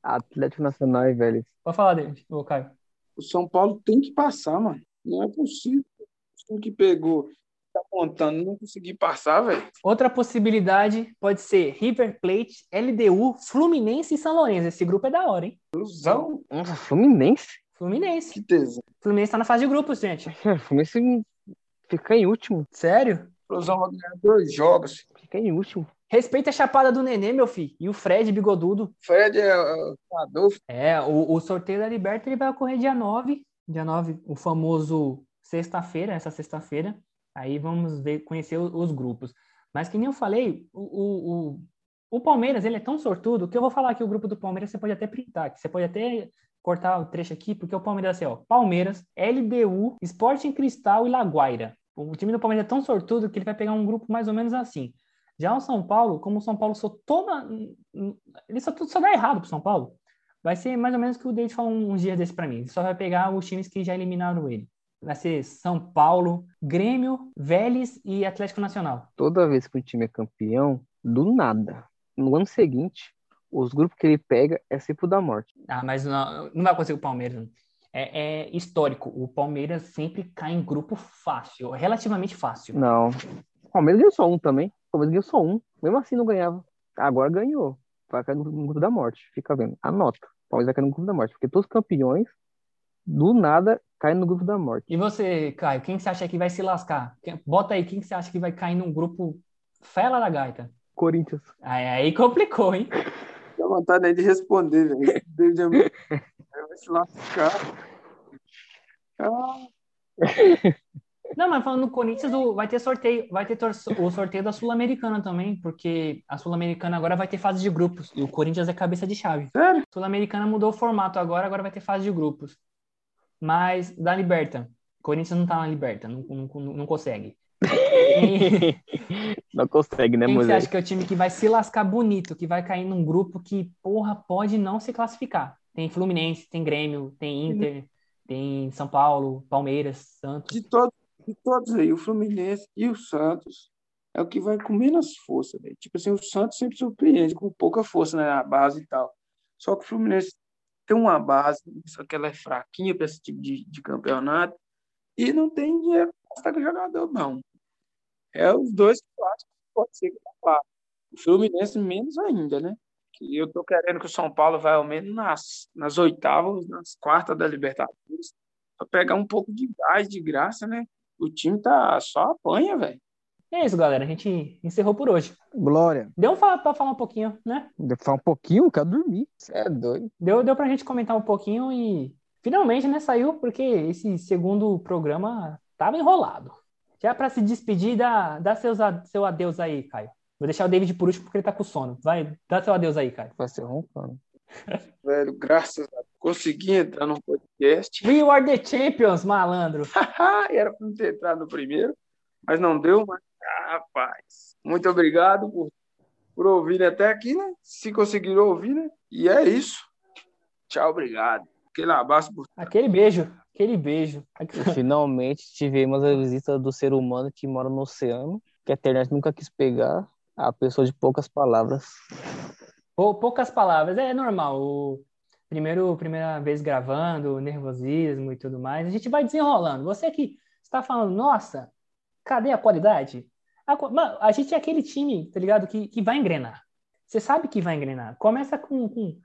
Atlético Nacional e Vélez. Pode falar, David. Ô, Caio. O São Paulo tem que passar, mano. Não é possível. O time que pegou, tá montando, não conseguir passar, velho. Outra possibilidade pode ser River Plate, LDU, Fluminense e São Lourenço. Esse grupo é da hora, hein? Ilusão. Nossa, Fluminense? Fluminense. Que tesão. Fluminense tá na fase de grupos, gente. Fluminense fica em último. Sério? Ilusão vai ganhar dois jogos. Fica em último. Respeita a chapada do Nenê, meu filho. E o Fred Bigodudo. Fred é é, Adolfo. É, o, o sorteio da Liberta ele vai ocorrer dia 9. Dia 9, o famoso sexta-feira, essa sexta-feira. Aí vamos ver, conhecer o- os grupos. Mas que nem eu falei, o, o, o, o Palmeiras ele é tão sortudo que eu vou falar aqui o grupo do Palmeiras, você pode até printar, que você pode até cortar o trecho aqui, porque o Palmeiras é assim, ó, Palmeiras, LDU, Sporting Cristal e Laguaira. O time do Palmeiras é tão sortudo que ele vai pegar um grupo mais ou menos assim. Já o São Paulo, como o São Paulo só toma. Ele só, só dá errado pro São Paulo. Vai ser mais ou menos o que o David falou uns dias desses para mim. Ele só vai pegar os times que já eliminaram ele. Vai ser São Paulo, Grêmio, Vélez e Atlético Nacional. Toda vez que um time é campeão, do nada, no ano seguinte, os grupos que ele pega é sempre o da morte. Ah, mas não, não vai acontecer com o Palmeiras. É, é histórico. O Palmeiras sempre cai em grupo fácil, relativamente fácil. Não. O Palmeiras ganhou só um também. O Palmeiras ganhou só um. Mesmo assim não ganhava. Agora ganhou. Vai cair no, grupo da morte. Fica vendo. Anota. O Palmeiras vai cair no grupo da morte. Porque todos os campeões, do nada, caem no grupo da morte. E você, Caio, quem que você acha que vai se lascar? Bota aí, quem que você acha que vai cair num grupo fela da gaita? Corinthians. Aí, aí complicou, hein? Dá vontade nem de responder, velho. Vai se lascar. Ah, Não, mas falando no Corinthians, vai ter sorteio, vai ter o sorteio da Sul-Americana também, porque a Sul-Americana agora vai ter fase de grupos e o Corinthians é cabeça de chave. sério? Sul-Americana mudou o formato agora, agora vai ter fase de grupos. Mas da Liberta, Corinthians não tá na Liberta, não, não, não consegue. Quem, Não consegue, né, quem você acha que é o time que vai se lascar bonito, que vai cair num grupo que, porra, pode não se classificar? Tem Fluminense, tem Grêmio, tem Inter, tem São Paulo, Palmeiras, Santos. De todos, de todos aí, o Fluminense e o Santos é o que vai com menos força, velho. Tipo assim, o Santos sempre surpreende com pouca força né, na base e tal. Só que o Fluminense tem uma base, só que ela é fraquinha para esse tipo de, de campeonato e não tem dinheiro para gastar com jogador, não. É os dois que eu acho que pode ser que. O Fluminense menos ainda, né? Que eu tô querendo que o São Paulo vai ao menos nas, nas oitavas, nas quartas da Libertadores, para pegar um pouco de gás, de graça, né? O time tá só apanha, velho. E é isso, galera. A gente encerrou por hoje. Glória. Deu pra pra falar um pouquinho, né? Deu pra falar um pouquinho, eu quero dormir. Você é doido. Deu, deu pra gente comentar um pouquinho e finalmente, né, saiu, porque esse segundo programa tava enrolado. Já pra se despedir, dá, dá seus, seu adeus aí, Caio. Vou deixar o David por último porque ele tá com sono. Vai, dá seu adeus aí, Caio. Vai ser roncando. Velho, graças a Deus, consegui entrar no podcast. We are the champions, malandro. Era para não ter entrado no primeiro, mas não deu, mas ah, rapaz. Muito obrigado por, por ouvirem até aqui, né? Se conseguiram ouvir, né? E é isso. Tchau, obrigado. Aquele abraço por Aquele beijo, aquele beijo. Finalmente tivemos a visita do ser humano que mora no oceano, que a internet nunca quis pegar, a pessoa de poucas palavras. Pou- Poucas palavras, é normal. O primeiro, primeira vez gravando, nervosismo e tudo mais, a gente vai desenrolando. Você que está falando, nossa, cadê a qualidade? A, a gente é aquele time, tá ligado? Que, que vai engrenar. Você sabe que vai engrenar. Começa com, com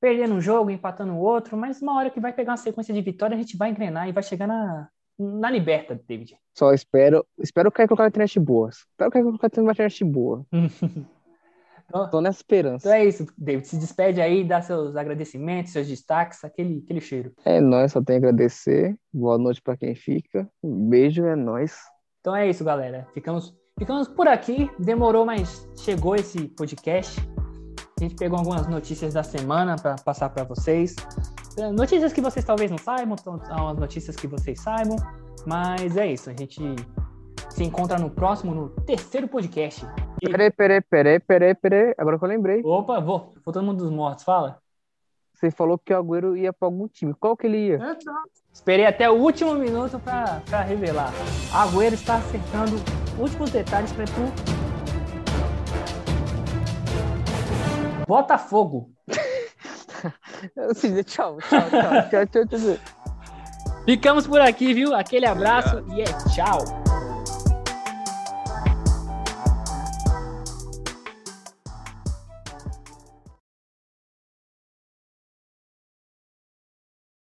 perdendo um jogo, empatando o outro, mas uma hora que vai pegar uma sequência de vitória, a gente vai engrenar e vai chegar na, na liberta, David. Só espero, espero que colocar internet boa. Espero que colocar uma internet boa. Tô nessa esperança. Então é isso, David. Se despede aí, dá seus agradecimentos, seus destaques, aquele, aquele cheiro. É nóis, só tenho a agradecer. Boa noite pra quem fica. Um beijo, é nóis. Então é isso, galera. Ficamos, ficamos por aqui. Demorou, mas chegou esse podcast. A gente pegou algumas notícias da semana para passar para vocês. É, Notícias que vocês talvez não saibam, são as notícias que vocês saibam. Mas é isso. A gente se encontra no próximo, no terceiro podcast. E- Peraí, peraí, peraí, peraí, peraí. Agora que eu lembrei. Opa, vou. Todo mundo dos mortos. Fala. Você falou que o Agüero ia pra algum time. Qual que ele ia? Exato. Esperei até o último minuto pra revelar. Agüero está acertando últimos detalhes pra tu. Botafogo. Tchau, tchau, tchau, tchau, tchau, tchau. Ficamos por aqui, viu? Aquele abraço e é tchau.